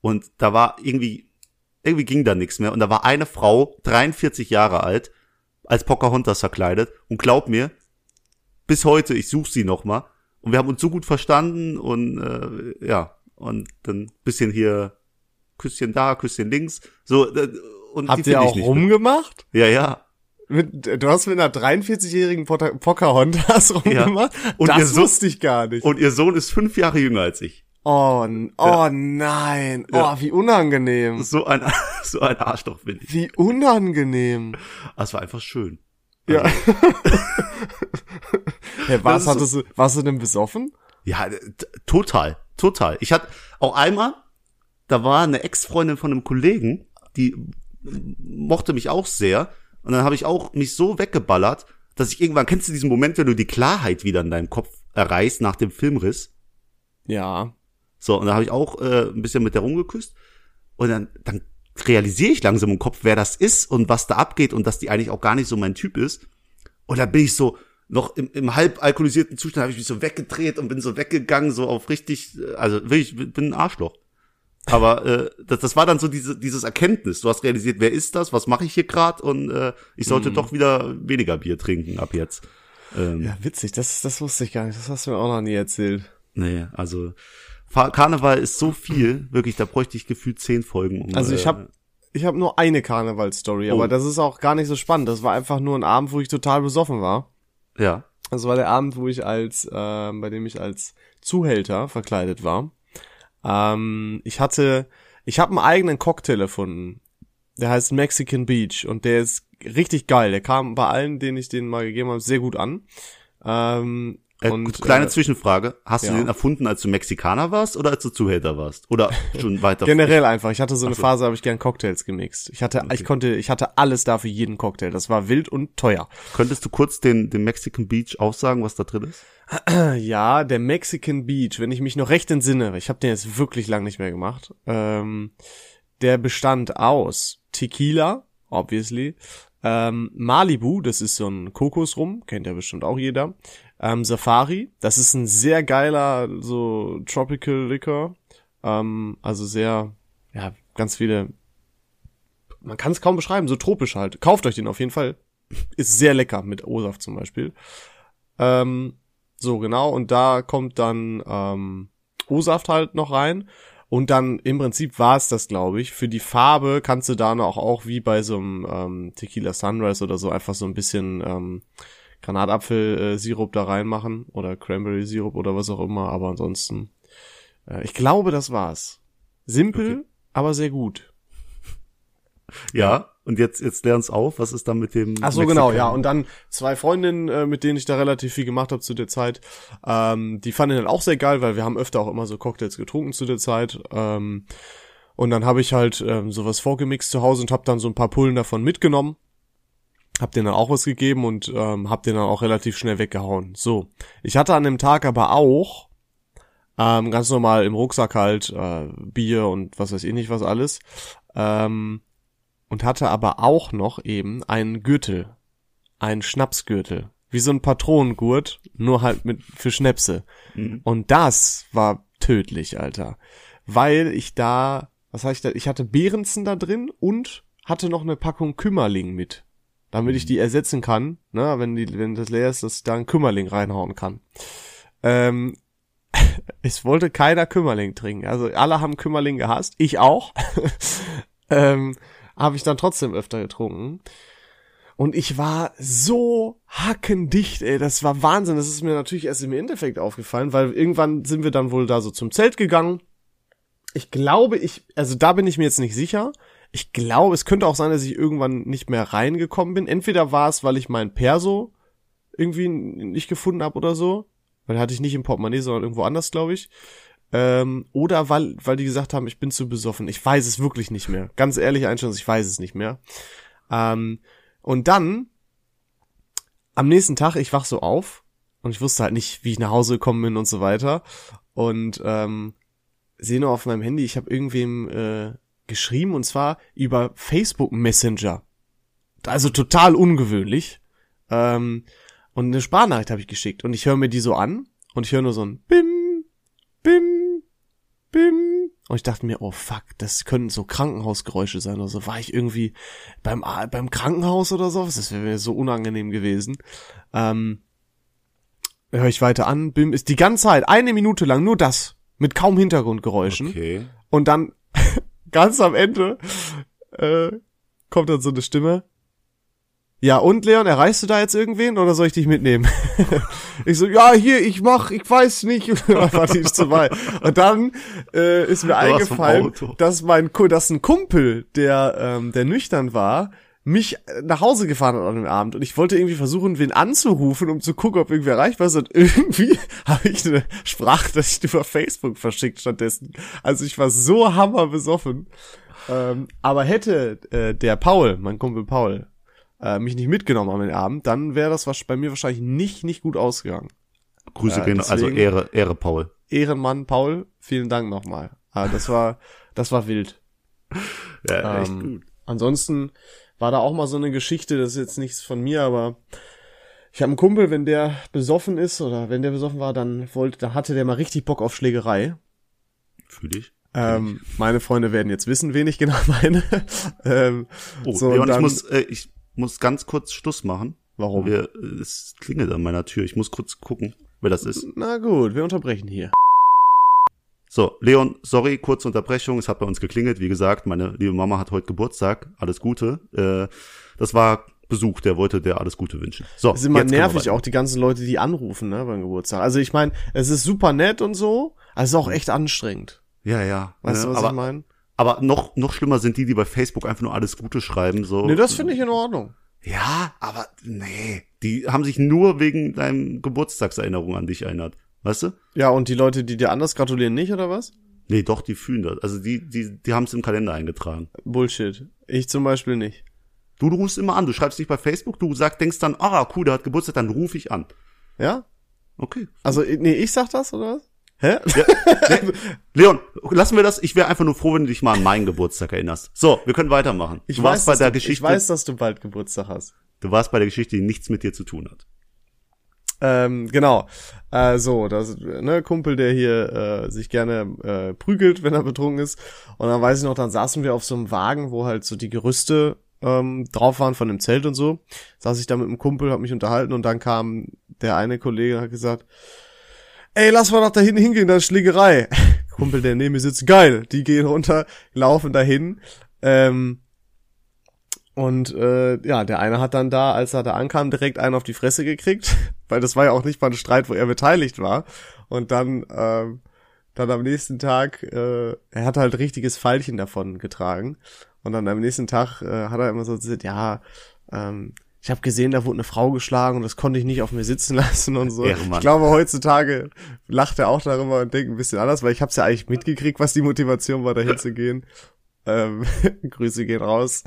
und da war irgendwie, irgendwie ging da nichts mehr. Und da war eine Frau, 43 Jahre alt, als Pocahontas verkleidet. Und glaub mir, bis heute, ich suche sie noch mal. Und wir haben uns so gut verstanden und äh, ja, und dann bisschen hier Küsschen da, Küsschen links. So, äh, und Habt ihr auch nicht rumgemacht? mehr. Ja, ja. Mit, du hast mit einer 43-jährigen Pota- Pocahontas rumgemacht? Und das ihr wusste ich gar nicht. Und ihr Sohn ist fünf Jahre jünger als ich. oh, oh Ja. nein. Ja. Oh, wie unangenehm. So ein, (laughs) so ein Arschloch bin ich. Wie unangenehm. Das war einfach schön. Ja. (laughs) Hey, was hattest du, warst du denn besoffen? Ja, total, total. Ich hatte auch einmal, da war eine Ex-Freundin von einem Kollegen, die mochte mich auch sehr. Und dann habe ich auch mich so weggeballert, dass ich irgendwann, kennst du diesen Moment, wenn du die Klarheit wieder in deinem Kopf erreichst nach dem Filmriss? Ja. So, und da habe ich auch äh, ein bisschen mit der rumgeküsst. Und dann, dann realisiere ich langsam im Kopf, wer das ist und was da abgeht und dass die eigentlich auch gar nicht so mein Typ ist. Und dann bin ich so, noch im, im halb alkoholisierten Zustand habe ich mich so weggedreht und bin so weggegangen, so auf richtig, äh, also wirklich, ich bin ein Arschloch. Aber äh, das, das war dann so diese, dieses Erkenntnis. Du hast realisiert, wer ist das, was mache ich hier gerade und äh, ich sollte doch wieder weniger Bier trinken ab jetzt. Ähm, Ja, witzig. Das, das wusste ich gar nicht. Das hast du mir auch noch nie erzählt. Nee, also Karneval ist so viel, wirklich, da bräuchte ich gefühlt zehn Folgen. Um, Also ich äh, habe ich hab nur eine Karnevalsstory, Oh. aber das ist auch gar nicht so spannend. Das war einfach nur ein Abend, wo ich total besoffen war. Ja. Das war der Abend, wo ich als, ähm, bei dem ich als Zuhälter verkleidet war. Ähm, ich hatte, ich habe einen eigenen Cocktail erfunden. Der heißt Mexican Beach und der ist richtig geil. Der kam bei allen, denen ich den mal gegeben habe, sehr gut an. Ähm, Äh, und kleine äh, Zwischenfrage. Hast ja. du den erfunden, als du Mexikaner warst oder als du Zuhälter warst? Oder schon (laughs) weiter? Generell einfach. Ich hatte so eine so. Phase, habe ich gern Cocktails gemixt. Ich hatte, ich konnte, ich hatte alles da für jeden Cocktail. Das war wild und teuer. Könntest du kurz den, den Mexican Beach aussagen, was da drin ist? (clears throat) Ja, der Mexican Beach, wenn ich mich noch recht entsinne, ich habe den jetzt wirklich lang nicht mehr gemacht. Ähm, der bestand aus Tequila, obviously, ähm, Malibu, das ist so ein Kokosrum, kennt ja bestimmt auch jeder. Ähm, Safari, das ist ein sehr geiler so Tropical Liquor, ähm, also sehr, ja, ganz viele. Man kann es kaum beschreiben, so tropisch halt. Kauft euch den auf jeden Fall. Ist sehr lecker mit O-Saft zum Beispiel. Ähm, so, genau, und da kommt dann ähm, O-Saft halt noch rein. Und dann im Prinzip war es das, glaube ich. Für die Farbe kannst du da noch auch wie bei so einem ähm, Tequila Sunrise oder so einfach so ein bisschen ähm, Granatapfel-Sirup da reinmachen oder Cranberry-Sirup oder was auch immer. Aber ansonsten, äh, ich glaube, das war's. Simpel, Okay. aber sehr gut. Ja. Und jetzt, jetzt lern's auf. Was ist da mit dem? Ach so, Mexikaner? genau, ja. Und dann zwei Freundinnen, äh, mit denen ich da relativ viel gemacht habe zu der Zeit, ähm, die fanden den auch sehr geil, weil wir haben öfter auch immer so Cocktails getrunken zu der Zeit. Ähm, und dann habe ich halt ähm, sowas vorgemixt zu Hause und habe dann so ein paar Pullen davon mitgenommen. Hab denen dann auch was gegeben und ähm, hab den dann auch relativ schnell weggehauen. So, ich hatte an dem Tag aber auch ähm, ganz normal im Rucksack halt äh, Bier und was weiß ich nicht was alles. Ähm, und hatte aber auch noch eben einen Gürtel, einen Schnapsgürtel, wie so ein Patronengurt, nur halt mit für Schnäpse. Mhm. Und das war tödlich, Alter, weil ich da, was heißt da, ich hatte Behrensen da drin und hatte noch eine Packung Kümmerling mit, damit ich die ersetzen kann, ne, wenn die, wenn das leer ist, dass ich da einen Kümmerling reinhauen kann. Ähm, (laughs) es wollte keiner Kümmerling trinken. Also alle haben Kümmerling gehasst, ich auch. (laughs) ähm, habe ich dann trotzdem öfter getrunken. Und ich war so hackendicht, ey, das war Wahnsinn. Das ist mir natürlich erst im Endeffekt aufgefallen, weil irgendwann sind wir dann wohl da so zum Zelt gegangen. Ich glaube, ich, also da bin ich mir jetzt nicht sicher. Ich glaube, es könnte auch sein, dass ich irgendwann nicht mehr reingekommen bin. Entweder war es, weil ich mein Perso irgendwie nicht gefunden habe oder so. Weil hatte ich nicht im Portemonnaie, sondern irgendwo anders, glaube ich. Ähm, oder weil, weil die gesagt haben, ich bin zu besoffen. Ich weiß es wirklich nicht mehr. Ganz ehrlich Einstellung, ich weiß es nicht mehr. Ähm, und dann, am nächsten Tag, ich wach so auf und ich wusste halt nicht, wie ich nach Hause gekommen bin und so weiter. Und ähm, sehe nur auf meinem Handy, ich habe irgendwem äh, geschrieben und zwar über Facebook Messenger. Also total ungewöhnlich. Ähm, und eine Sparnachricht habe ich geschickt und ich höre mir die so an und ich höre nur so ein Bim, Bim, Bim. Und ich dachte mir, oh fuck, das können so Krankenhausgeräusche sein oder so. War ich irgendwie beim, beim Krankenhaus oder so? Das wäre mir so unangenehm gewesen. Ähm, höre ich weiter an, Bim ist die ganze Zeit, eine Minute lang, nur das. Mit kaum Hintergrundgeräuschen. Okay. Und dann ganz am Ende äh, kommt dann so eine Stimme. Ja, und Leon, erreichst du da jetzt irgendwen oder soll ich dich mitnehmen? (laughs) ich so, ja, hier, ich mach, ich weiß nicht. Warte ich zu weit. Und dann äh, ist mir eingefallen, dass mein dass ein Kumpel, der, ähm, der nüchtern war, mich nach Hause gefahren hat an dem Abend und ich wollte irgendwie versuchen, wen anzurufen, um zu gucken, ob irgendwie erreichbar ist und irgendwie (laughs) habe ich eine Sprachnachricht über Facebook verschickt stattdessen. Also ich war so hammerbesoffen. Ähm, aber hätte äh, der Paul, mein Kumpel Paul, äh, mich nicht mitgenommen an den Abend, dann wäre das was bei mir wahrscheinlich nicht nicht gut ausgegangen. Grüße äh, gehen, also Ehre, Ehre Paul. Ehrenmann Paul, vielen Dank nochmal. Ah, das war, das war wild. Ja, echt ähm, gut. Ansonsten war da auch mal so eine Geschichte, das ist jetzt nichts von mir, aber ich habe einen Kumpel, wenn der besoffen ist oder wenn der besoffen war, dann wollte, da hatte der mal richtig Bock auf Schlägerei. Fühl dich. Ähm, meine Freunde werden jetzt wissen, wen ich genau (laughs) meine. ähm, oh, so, Leon, dann, ich muss, äh, ich muss ganz kurz Schluss machen. Warum? Wir, es klingelt an meiner Tür. Ich muss kurz gucken, wer das ist. Na gut, wir unterbrechen hier. So, Leon, sorry, kurze Unterbrechung. Es hat bei uns geklingelt. Wie gesagt, meine liebe Mama hat heute Geburtstag. Alles Gute. Äh, das war Besuch, der wollte der alles Gute wünschen. So, es ist immer nervig auch die ganzen Leute, die anrufen, ne, beim Geburtstag. Also ich meine, es ist super nett und so, aber es ist auch echt anstrengend. Ja, ja. Weißt ne, du, was aber, ich meine? Aber noch noch schlimmer sind die, die bei Facebook einfach nur alles Gute schreiben. So. Nee, das finde ich in Ordnung. Ja, aber nee, die haben sich nur wegen deinem Geburtstagserinnerung an dich erinnert. Weißt du? Ja, und die Leute, die dir anders gratulieren, nicht, oder was? Nee, doch, die fühlen das. Also die, die, die haben es im Kalender eingetragen. Bullshit. Ich zum Beispiel nicht. Du, du rufst immer an, du schreibst nicht bei Facebook, du sagst, denkst dann, ah, cool, der hat Geburtstag, dann rufe ich an. Ja? Okay. Also, nee, ich sag das, oder was? Hä? Ja, nee, Leon, lassen wir das. Ich wäre einfach nur froh, wenn du dich mal an meinen Geburtstag erinnerst. So, wir können weitermachen. Ich du weiß, warst bei der du, Geschichte. Ich weiß, dass du bald Geburtstag hast. Du warst bei der Geschichte, die nichts mit dir zu tun hat. Ähm, genau. Äh, so, das ne Kumpel, der hier äh, sich gerne äh, prügelt, wenn er betrunken ist. Und dann weiß ich noch, dann saßen wir auf so einem Wagen, wo halt so die Gerüste ähm, drauf waren von dem Zelt und so. Saß ich da mit dem Kumpel, hab mich unterhalten und dann kam der eine Kollege und hat gesagt, ey, lass mal doch da hinten hingehen, da ist Schlägerei. (laughs) Kumpel, der neben mir sitzt, geil. Die gehen runter, laufen dahin. Ähm, und äh, ja, der eine hat dann da, als er da ankam, direkt einen auf die Fresse gekriegt, (laughs) weil das war ja auch nicht mal ein Streit, wo er beteiligt war. Und dann, ähm, dann am nächsten Tag, äh, er hat halt richtiges Pfeilchen davon getragen. Und dann am nächsten Tag äh, hat er immer so gesagt, ja, ähm, ich habe gesehen, da wurde eine Frau geschlagen und das konnte ich nicht auf mir sitzen (laughs) lassen und so. Ehrenmann. Ich glaube, heutzutage lacht er auch darüber und denkt ein bisschen anders, weil ich habe es ja eigentlich mitgekriegt, was die Motivation war, dahin zu gehen. Ähm, (laughs) Grüße gehen raus.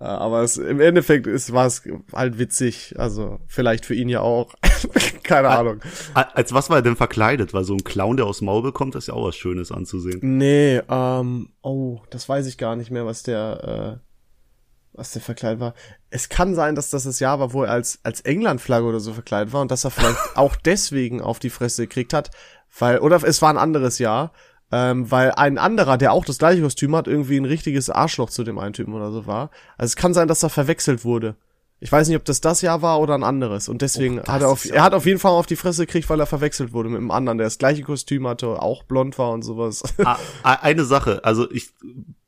Äh, aber es, im Endeffekt ist, war es halt witzig. Also vielleicht für ihn ja auch. (laughs) Keine Ahnung. Als was war er denn verkleidet? Weil so ein Clown, der aus Maul bekommt, ist ja auch was Schönes anzusehen. Nee, ähm, oh, das weiß ich gar nicht mehr, was der, äh, was der verkleidet war. Es kann sein, dass das das Jahr war, wo er als, als England-Flagge oder so verkleidet war und dass er vielleicht (laughs) auch deswegen auf die Fresse gekriegt hat, weil, oder es war ein anderes Jahr, ähm, weil ein anderer, der auch das gleiche Kostüm hat, irgendwie ein richtiges Arschloch zu dem einen Typen oder so war. Also es kann sein, dass er verwechselt wurde. Ich weiß nicht, ob das das Jahr war oder ein anderes. Und deswegen oh, hat er auf, er hat auf jeden Fall auf die Fresse gekriegt, weil er verwechselt wurde mit einem anderen, der das gleiche Kostüm hatte, auch blond war und sowas. (laughs) Ah, eine Sache, also ich,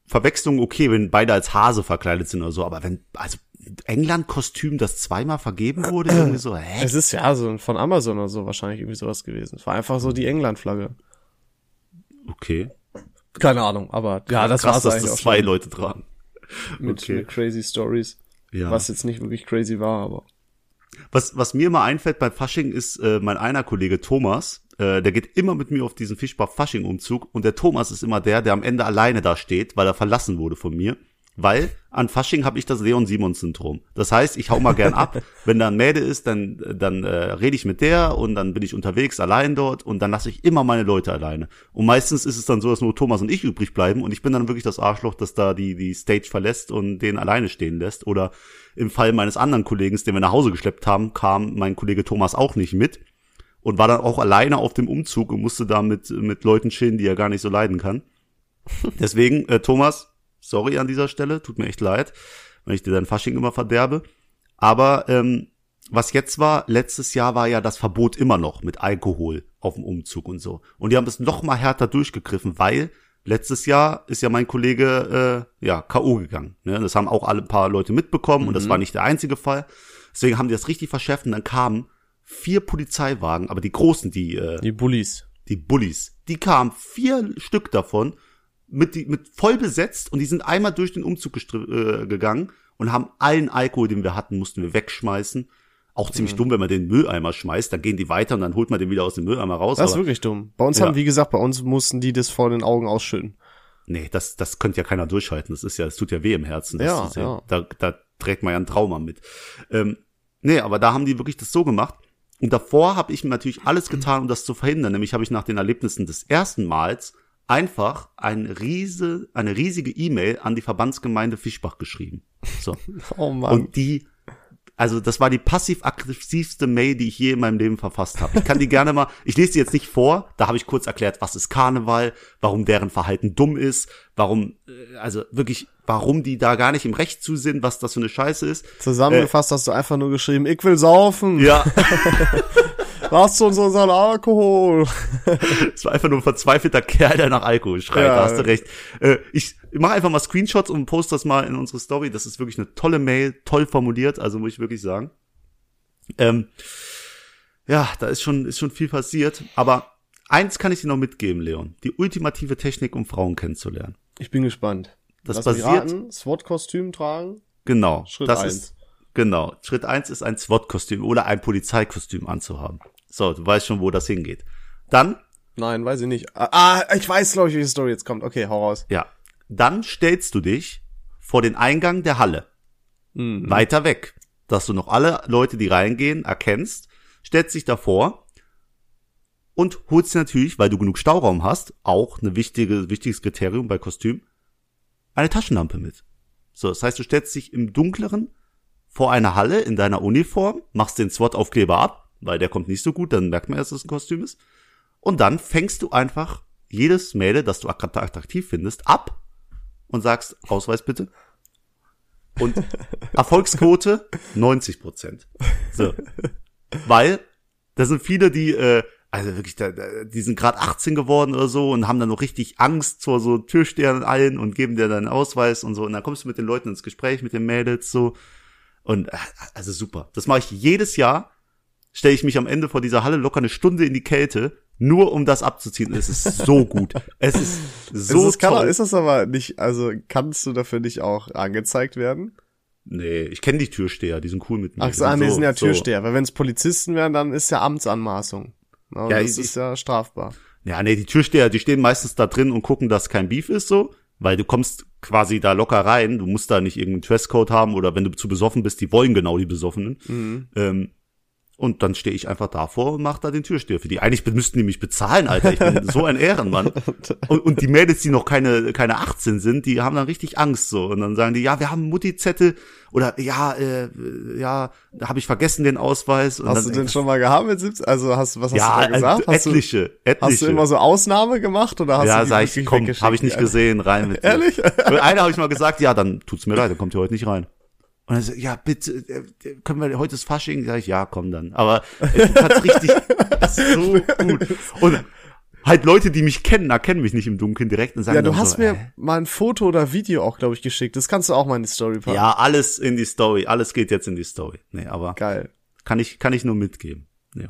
Verwechslung okay, wenn beide als Hase verkleidet sind oder so, aber wenn, also England-Kostüm, das zweimal vergeben wurde, irgendwie so, hä? Es ist ja so von Amazon oder so wahrscheinlich irgendwie sowas gewesen. Es war einfach so die England-Flagge. Okay. Keine Ahnung, aber ja, das war eigentlich auch zwei schon. Leute dran. Mit, okay. mit crazy Stories. Ja. Was jetzt nicht wirklich crazy war, aber. Was, was mir immer einfällt beim Fasching ist, äh, mein einer Kollege Thomas, äh, der geht immer mit mir auf diesen Fischbar-Fasching-Umzug und der Thomas ist immer der, der am Ende alleine da steht, weil er verlassen wurde von mir. Weil an Fasching habe ich das Leon Simons Syndrom. Das heißt, ich hau mal gern ab. (laughs) Wenn da ein Mäde ist, dann dann äh, rede ich mit der und dann bin ich unterwegs allein dort und dann lasse ich immer meine Leute alleine. Und meistens ist es dann so, dass nur Thomas und ich übrig bleiben und ich bin dann wirklich das Arschloch, das da die die Stage verlässt und den alleine stehen lässt. Oder im Fall meines anderen Kollegen, den wir nach Hause geschleppt haben, kam mein Kollege Thomas auch nicht mit und war dann auch alleine auf dem Umzug und musste da mit mit Leuten chillen, die er gar nicht so leiden kann. (laughs) Deswegen, äh, Thomas, Sorry an dieser Stelle, tut mir echt leid, wenn ich dir dein Fasching immer verderbe. Aber ähm, was jetzt war, letztes Jahr war ja das Verbot immer noch mit Alkohol auf dem Umzug und so. Und die haben es noch mal härter durchgegriffen, weil letztes Jahr ist ja mein Kollege äh, ja K.O. gegangen. Ne? Das haben auch alle paar Leute mitbekommen mhm. und das mhm. war nicht der einzige Fall. Deswegen haben die das richtig verschärft und dann kamen vier Polizeiwagen, aber die großen, die äh, die Bullies, die Bullies, die kamen vier Stück davon mit, die, mit voll besetzt und die sind einmal durch den Umzug äh, gegangen und haben allen Alkohol, den wir hatten, mussten wir wegschmeißen. Auch ziemlich mhm. dumm, wenn man den Mülleimer schmeißt, dann gehen die weiter und dann holt man den wieder aus dem Mülleimer raus. Das ist wirklich dumm. Bei uns ja. haben, wie gesagt, bei uns mussten die das vor den Augen ausschütten. Nee, das, das könnte ja keiner durchhalten. Das ist ja, das tut ja weh im Herzen. Das ja, ja, ja. Da, da trägt man ja ein Trauma mit. Ähm, nee, aber da haben die wirklich das so gemacht. Und davor habe ich natürlich alles getan, um das zu verhindern. Nämlich habe ich nach den Erlebnissen des ersten Mals einfach ein riese, eine riesige E-Mail an die Verbandsgemeinde Fischbach geschrieben. So. (laughs) Oh Mann. Und die, also das war die passiv-aggressivste Mail, die ich je in meinem Leben verfasst habe. Ich kann die gerne mal, ich lese die jetzt nicht vor, da habe ich kurz erklärt, was ist Karneval, warum deren Verhalten dumm ist, warum, äh, also wirklich, warum die da gar nicht im Recht zu sind, was das für eine Scheiße ist. Zusammengefasst äh, hast du einfach nur geschrieben, ich will saufen. Ja. (laughs) Lasst uns unseren Alkohol. (laughs) Es war einfach nur ein verzweifelter Kerl, der nach Alkohol schreit, ja. da hast du recht. Äh, ich mache einfach mal Screenshots und poste das mal in unsere Story. Das ist wirklich eine tolle Mail, toll formuliert, also muss ich wirklich sagen. Ähm, ja, da ist schon, ist schon viel passiert, aber eins kann ich dir noch mitgeben, Leon. Die ultimative Technik, um Frauen kennenzulernen. Ich bin gespannt. Das Lass basiert. SWAT-Kostüm tragen. Genau. Schritt das eins. ist, genau. Schritt eins ist ein SWAT-Kostüm oder ein Polizeikostüm anzuhaben. So, du weißt schon, wo das hingeht. Dann. Nein, weiß ich nicht. Ah, ah ich weiß, glaube ich, welche Story jetzt kommt. Okay, hau raus. Ja. Dann stellst du dich vor den Eingang der Halle. Mhm. Weiter weg. Dass du noch alle Leute, die reingehen, erkennst, stellst dich davor und holst natürlich, weil du genug Stauraum hast, auch eine wichtige, wichtiges Kriterium bei Kostüm, eine Taschenlampe mit. So, das heißt, du stellst dich im Dunkleren vor einer Halle in deiner Uniform, machst den SWAT-Aufkleber ab, weil der kommt nicht so gut, dann merkt man erst, dass es ein Kostüm ist. Und dann fängst du einfach jedes Mädel, das du attraktiv findest, ab und sagst, Ausweis bitte. Und (laughs) Erfolgsquote 90 Prozent. So. Weil da sind viele, die, äh, also wirklich, die sind gerade 18 geworden oder so und haben dann noch richtig Angst vor so Türstehern allen und geben dir deinen Ausweis und so. Und dann kommst du mit den Leuten ins Gespräch, mit den Mädels so. Und äh, also super. Das mache ich jedes Jahr stelle ich mich am Ende vor dieser Halle locker eine Stunde in die Kälte, nur um das abzuziehen. Es ist so (laughs) gut. Es ist so ist, toll. Kann, ist das aber nicht, also kannst du dafür nicht auch angezeigt werden? Nee, ich kenne die Türsteher, die sind cool mit mir. Ach so, die sind ja Türsteher, so. weil wenn es Polizisten wären, dann ist ja Amtsanmaßung. Ja, das ich, ist ja strafbar. Ja, nee, die Türsteher, die stehen meistens da drin und gucken, dass kein Beef ist so, weil du kommst quasi da locker rein, du musst da nicht irgendeinen Dresscode haben oder wenn du zu besoffen bist, die wollen genau die Besoffenen. Mhm. Ähm, und dann stehe ich einfach davor und mache da den Türsteher für die. Eigentlich müssten die mich bezahlen, Alter. Ich bin so ein Ehrenmann. Und, und die Mädels, die noch keine, keine 18 sind, die haben dann richtig Angst so. Und dann sagen die, ja, wir haben Mutti-Zettel oder ja, äh, ja, da habe ich vergessen den Ausweis. Und hast dann, du den schon mal gehabt mit 17? Also hast was hast ja, du da gesagt? Hast etliche, du, etliche. Hast du immer so Ausnahme gemacht oder hast ja, du sag ich, komm, habe ich nicht gesehen, rein mit. Ehrlich? Und einer habe ich mal gesagt, ja, dann tut's mir leid, dann kommt ihr heute nicht rein. Und er so, ja, bitte, äh, können wir, heute ist Fasching? Sag ich, ja, komm dann. Aber du kannst richtig, das ist so (laughs) gut. Und halt Leute, die mich kennen, erkennen mich nicht im Dunkeln direkt und sagen Ja, du hast so, mir äh, mal ein Foto oder Video auch, glaube ich, geschickt. Das kannst du auch mal in die Story packen. Ja, alles in die Story. Alles geht jetzt in die Story. Nee, aber. Geil. Kann ich, kann ich nur mitgeben. Ja.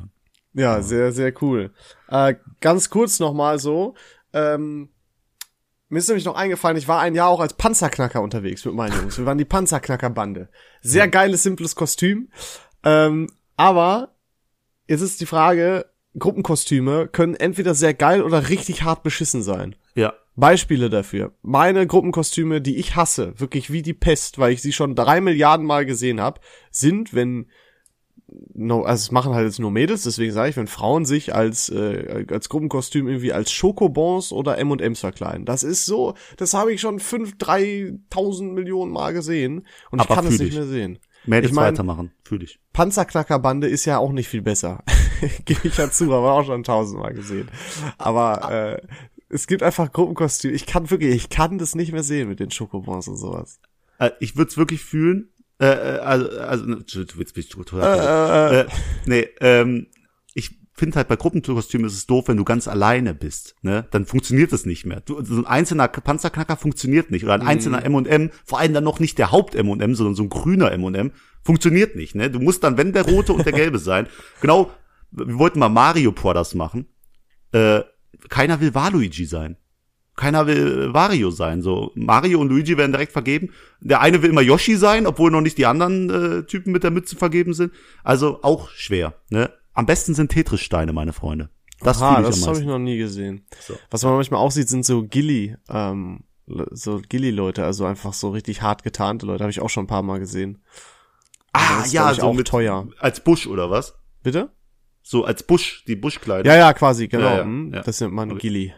Ja, sehr, sehr cool. Äh, ganz kurz nochmal so, ähm, mir ist nämlich noch eingefallen, ich war ein Jahr auch als Panzerknacker unterwegs mit meinen Jungs. Wir waren die Panzerknackerbande. Sehr geiles, simples Kostüm. Ähm, aber jetzt ist die Frage, Gruppenkostüme können entweder sehr geil oder richtig hart beschissen sein. Ja. Beispiele dafür. Meine Gruppenkostüme, die ich hasse, wirklich wie die Pest, weil ich sie schon drei Milliarden Mal gesehen habe, sind, wenn no, also es machen halt jetzt nur Mädels, deswegen sage ich, wenn Frauen sich als äh, als Gruppenkostüm irgendwie als Schokobons oder M&M's verkleiden. Das ist so, das habe ich schon fünf, dreitausend Millionen Mal gesehen und Aber ich kann es nicht ich. mehr sehen. Mädels Ich mein- weitermachen, fühle ich. Panzerknackerbande ist ja auch nicht viel besser. (laughs) Gebe ich ja zu, aber auch schon tausendmal gesehen. Aber äh, es gibt einfach Gruppenkostüme. Ich kann wirklich, ich kann das nicht mehr sehen mit den Schokobons und sowas. Äh, ich würde es wirklich fühlen. Äh, äh, also, also, ne, du, du total. Äh, nee, ähm, ich finde halt bei Gruppenkostümen ist es doof, wenn du ganz alleine bist, ne? Dann funktioniert das nicht mehr. Du, so ein einzelner Panzerknacker funktioniert nicht oder ein einzelner M&M, vor allem dann noch nicht der Haupt M&M, sondern so ein grüner M&M, funktioniert nicht, ne? Du musst dann, wenn der rote und der gelbe (laughs) sein. Genau, wir wollten mal Mario Brothers machen. Äh, keiner will Waluigi sein. Keiner will Wario sein. So Mario und Luigi werden direkt vergeben. Der eine will immer Yoshi sein, obwohl noch nicht die anderen äh, Typen mit der Mütze vergeben sind. Also auch schwer. Ne? Am besten sind Tetris-Steine, meine Freunde. Das Aha, das habe ich noch nie gesehen. So. Was man manchmal auch sieht, sind so Gilly, ähm, so Gilly-Leute, also einfach so richtig hart getarnte Leute, habe ich auch schon ein paar Mal gesehen. Ah, Das ist, ja, so auch mit teuer. als Busch oder was? Bitte? So als Busch, die Buschkleider. Ja, ja, quasi, genau. Ja, ja, hm, ja. Das nennt man. Gilly.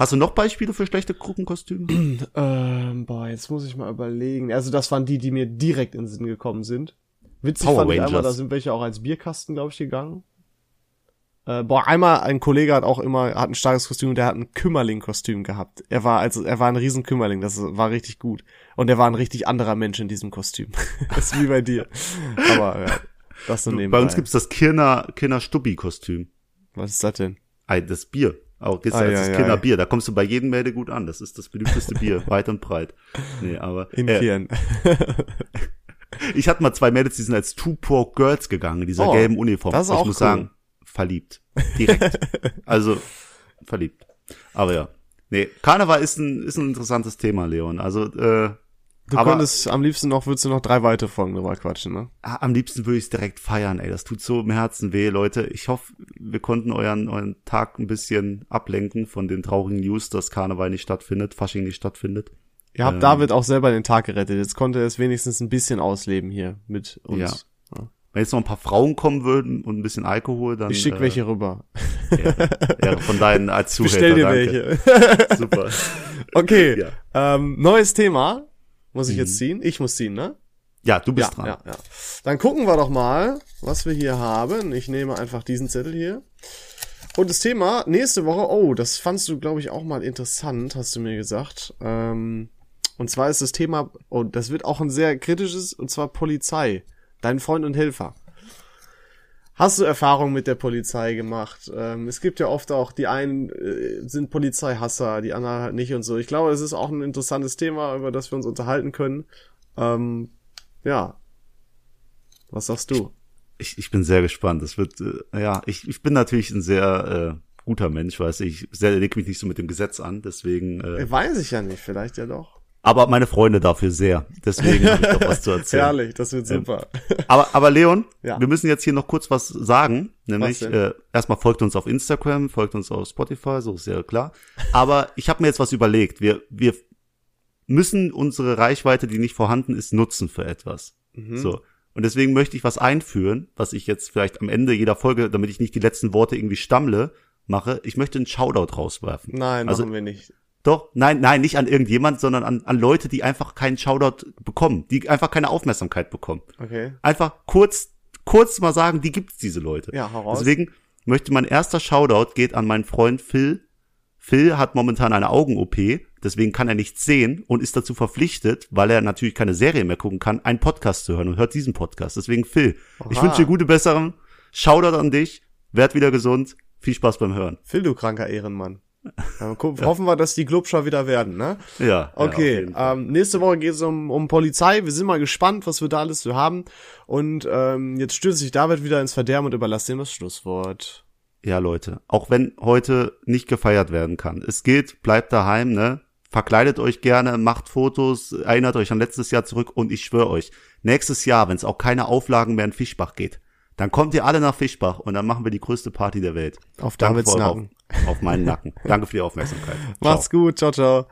Hast du noch Beispiele für schlechte Gruppenkostüme? (clears throat) Ähm, boah, jetzt muss ich mal überlegen. Also das waren die, die mir direkt in den Sinn gekommen sind. Witzig Power fand ich einmal, Rangers. da sind welche auch als Bierkasten, glaube ich, gegangen. Äh, boah, einmal ein Kollege hat auch immer, hat ein starkes Kostüm, der hat ein Kümmerling-Kostüm gehabt. Er war also, er war ein riesen Kümmerling, das war richtig gut. Und er war ein richtig anderer Mensch in diesem Kostüm. (laughs) das ist wie bei dir. Aber ja, das so nebenbei. Bei uns gibt's das Kirner, Kirner Stubbi-Kostüm. Was ist das denn? Ei, das Bier. Auch gibt's Ei, als das. Kinderbier. Da kommst du bei jedem Melde gut an. Das ist das beliebteste Bier, (laughs) weit und breit. Nee, aber In äh, Kirn. (laughs) ich hatte mal zwei Mädels, die sind als Two Pork Girls gegangen in dieser Oh, gelben Uniform. das ist ich auch muss cool. sagen, verliebt. Direkt. (laughs) also verliebt. Aber ja. Nee, Karneval ist ein ist ein interessantes Thema, Leon. Also äh, Du aber konntest am liebsten noch, würdest du noch drei weitere Folgen drüber quatschen, ne? am liebsten würde ich es direkt feiern, ey. Das tut so im Herzen weh, Leute. Ich hoffe, wir konnten euren, euren Tag ein bisschen ablenken von den traurigen News, dass Karneval nicht stattfindet, Fasching nicht stattfindet. Ihr habt Ähm. David auch selber den Tag gerettet. Jetzt konnte er es wenigstens ein bisschen ausleben hier mit uns. Ja. Wenn jetzt noch ein paar Frauen kommen würden und ein bisschen Alkohol, dann Ich schick äh, welche rüber. ja, von deinen als (laughs) Zuhälter. Bestell dir danke. welche. (laughs) Super. okay. Ja. Ähm, neues Thema. Muss ich Mhm. jetzt ziehen? Ich muss ziehen, ne? Ja, du bist ja, dran. ja, ja. Dann gucken wir doch mal, was wir hier haben. Ich nehme einfach diesen Zettel hier. Und das Thema nächste Woche, oh, das fandst du, glaube ich, auch mal interessant, hast du mir gesagt. Ähm, und zwar ist das Thema, oh, das wird auch ein sehr kritisches, und zwar Polizei. Dein Freund und Helfer. Hast du Erfahrung mit der Polizei gemacht? Ähm, es gibt ja oft auch, die einen äh, sind Polizeihasser, die anderen halt nicht und so. Ich glaube, es ist auch ein interessantes Thema, über das wir uns unterhalten können. Ähm, ja. Was sagst du? Ich, ich bin sehr gespannt. Es wird, äh, ja, ich, ich bin natürlich ein sehr äh, guter Mensch, weiß ich. Ich leg mich nicht so mit dem Gesetz an, deswegen. Äh, Weiß ich ja nicht, vielleicht ja doch. Aber meine Freunde dafür sehr. Deswegen habe ich doch was zu (laughs) erzählen. Herrlich, das wird super. Aber, aber Leon, Ja. wir müssen jetzt hier noch kurz was sagen. Nämlich, Was äh, erstmal folgt uns auf Instagram, folgt uns auf Spotify, so ist ja klar. Aber ich habe mir jetzt was überlegt. Wir, wir müssen unsere Reichweite, die nicht vorhanden ist, nutzen für etwas. Mhm. So. Und deswegen möchte ich was einführen, was ich jetzt vielleicht am Ende jeder Folge, damit ich nicht die letzten Worte irgendwie stammle, mache. Ich möchte einen Shoutout rauswerfen. Nein, Also- machen wir nicht. Doch, nein, nein, nicht an irgendjemand, sondern an, an Leute, die einfach keinen Shoutout bekommen, die einfach keine Aufmerksamkeit bekommen. Okay. Einfach kurz, kurz mal sagen, die gibt's diese Leute. Ja, hau raus. Deswegen möchte mein erster Shoutout geht an meinen Freund Phil. Phil hat momentan eine Augen-OP, deswegen kann er nichts sehen und ist dazu verpflichtet, weil er natürlich keine Serie mehr gucken kann, einen Podcast zu hören und hört diesen Podcast. Deswegen Phil, ich Oha. wünsche dir gute Besserung. Shoutout an dich, werd wieder gesund. Viel Spaß beim Hören. Phil, du kranker Ehrenmann. Ja, Hoffen wir, dass die Glubscher wieder werden, ne? Ja. ja, Okay, Fall. ähm, nächste Woche geht es um, um Polizei. Wir sind mal gespannt, was wir da alles so haben. Und ähm, jetzt stürzt sich David wieder ins Verderben und überlasst ihm das Schlusswort. Ja, Leute, auch wenn heute nicht gefeiert werden kann. Es geht, bleibt daheim, ne? Verkleidet euch gerne, macht Fotos, erinnert euch an letztes Jahr zurück und ich schwöre euch, nächstes Jahr, wenn es auch keine Auflagen mehr in Fischbach geht, Dann kommt ihr alle nach Fischbach und dann machen wir die größte Party der Welt. Auf Davids. Auf, auf meinen Nacken. Danke für die Aufmerksamkeit. Ciao. Macht's gut. Ciao, ciao.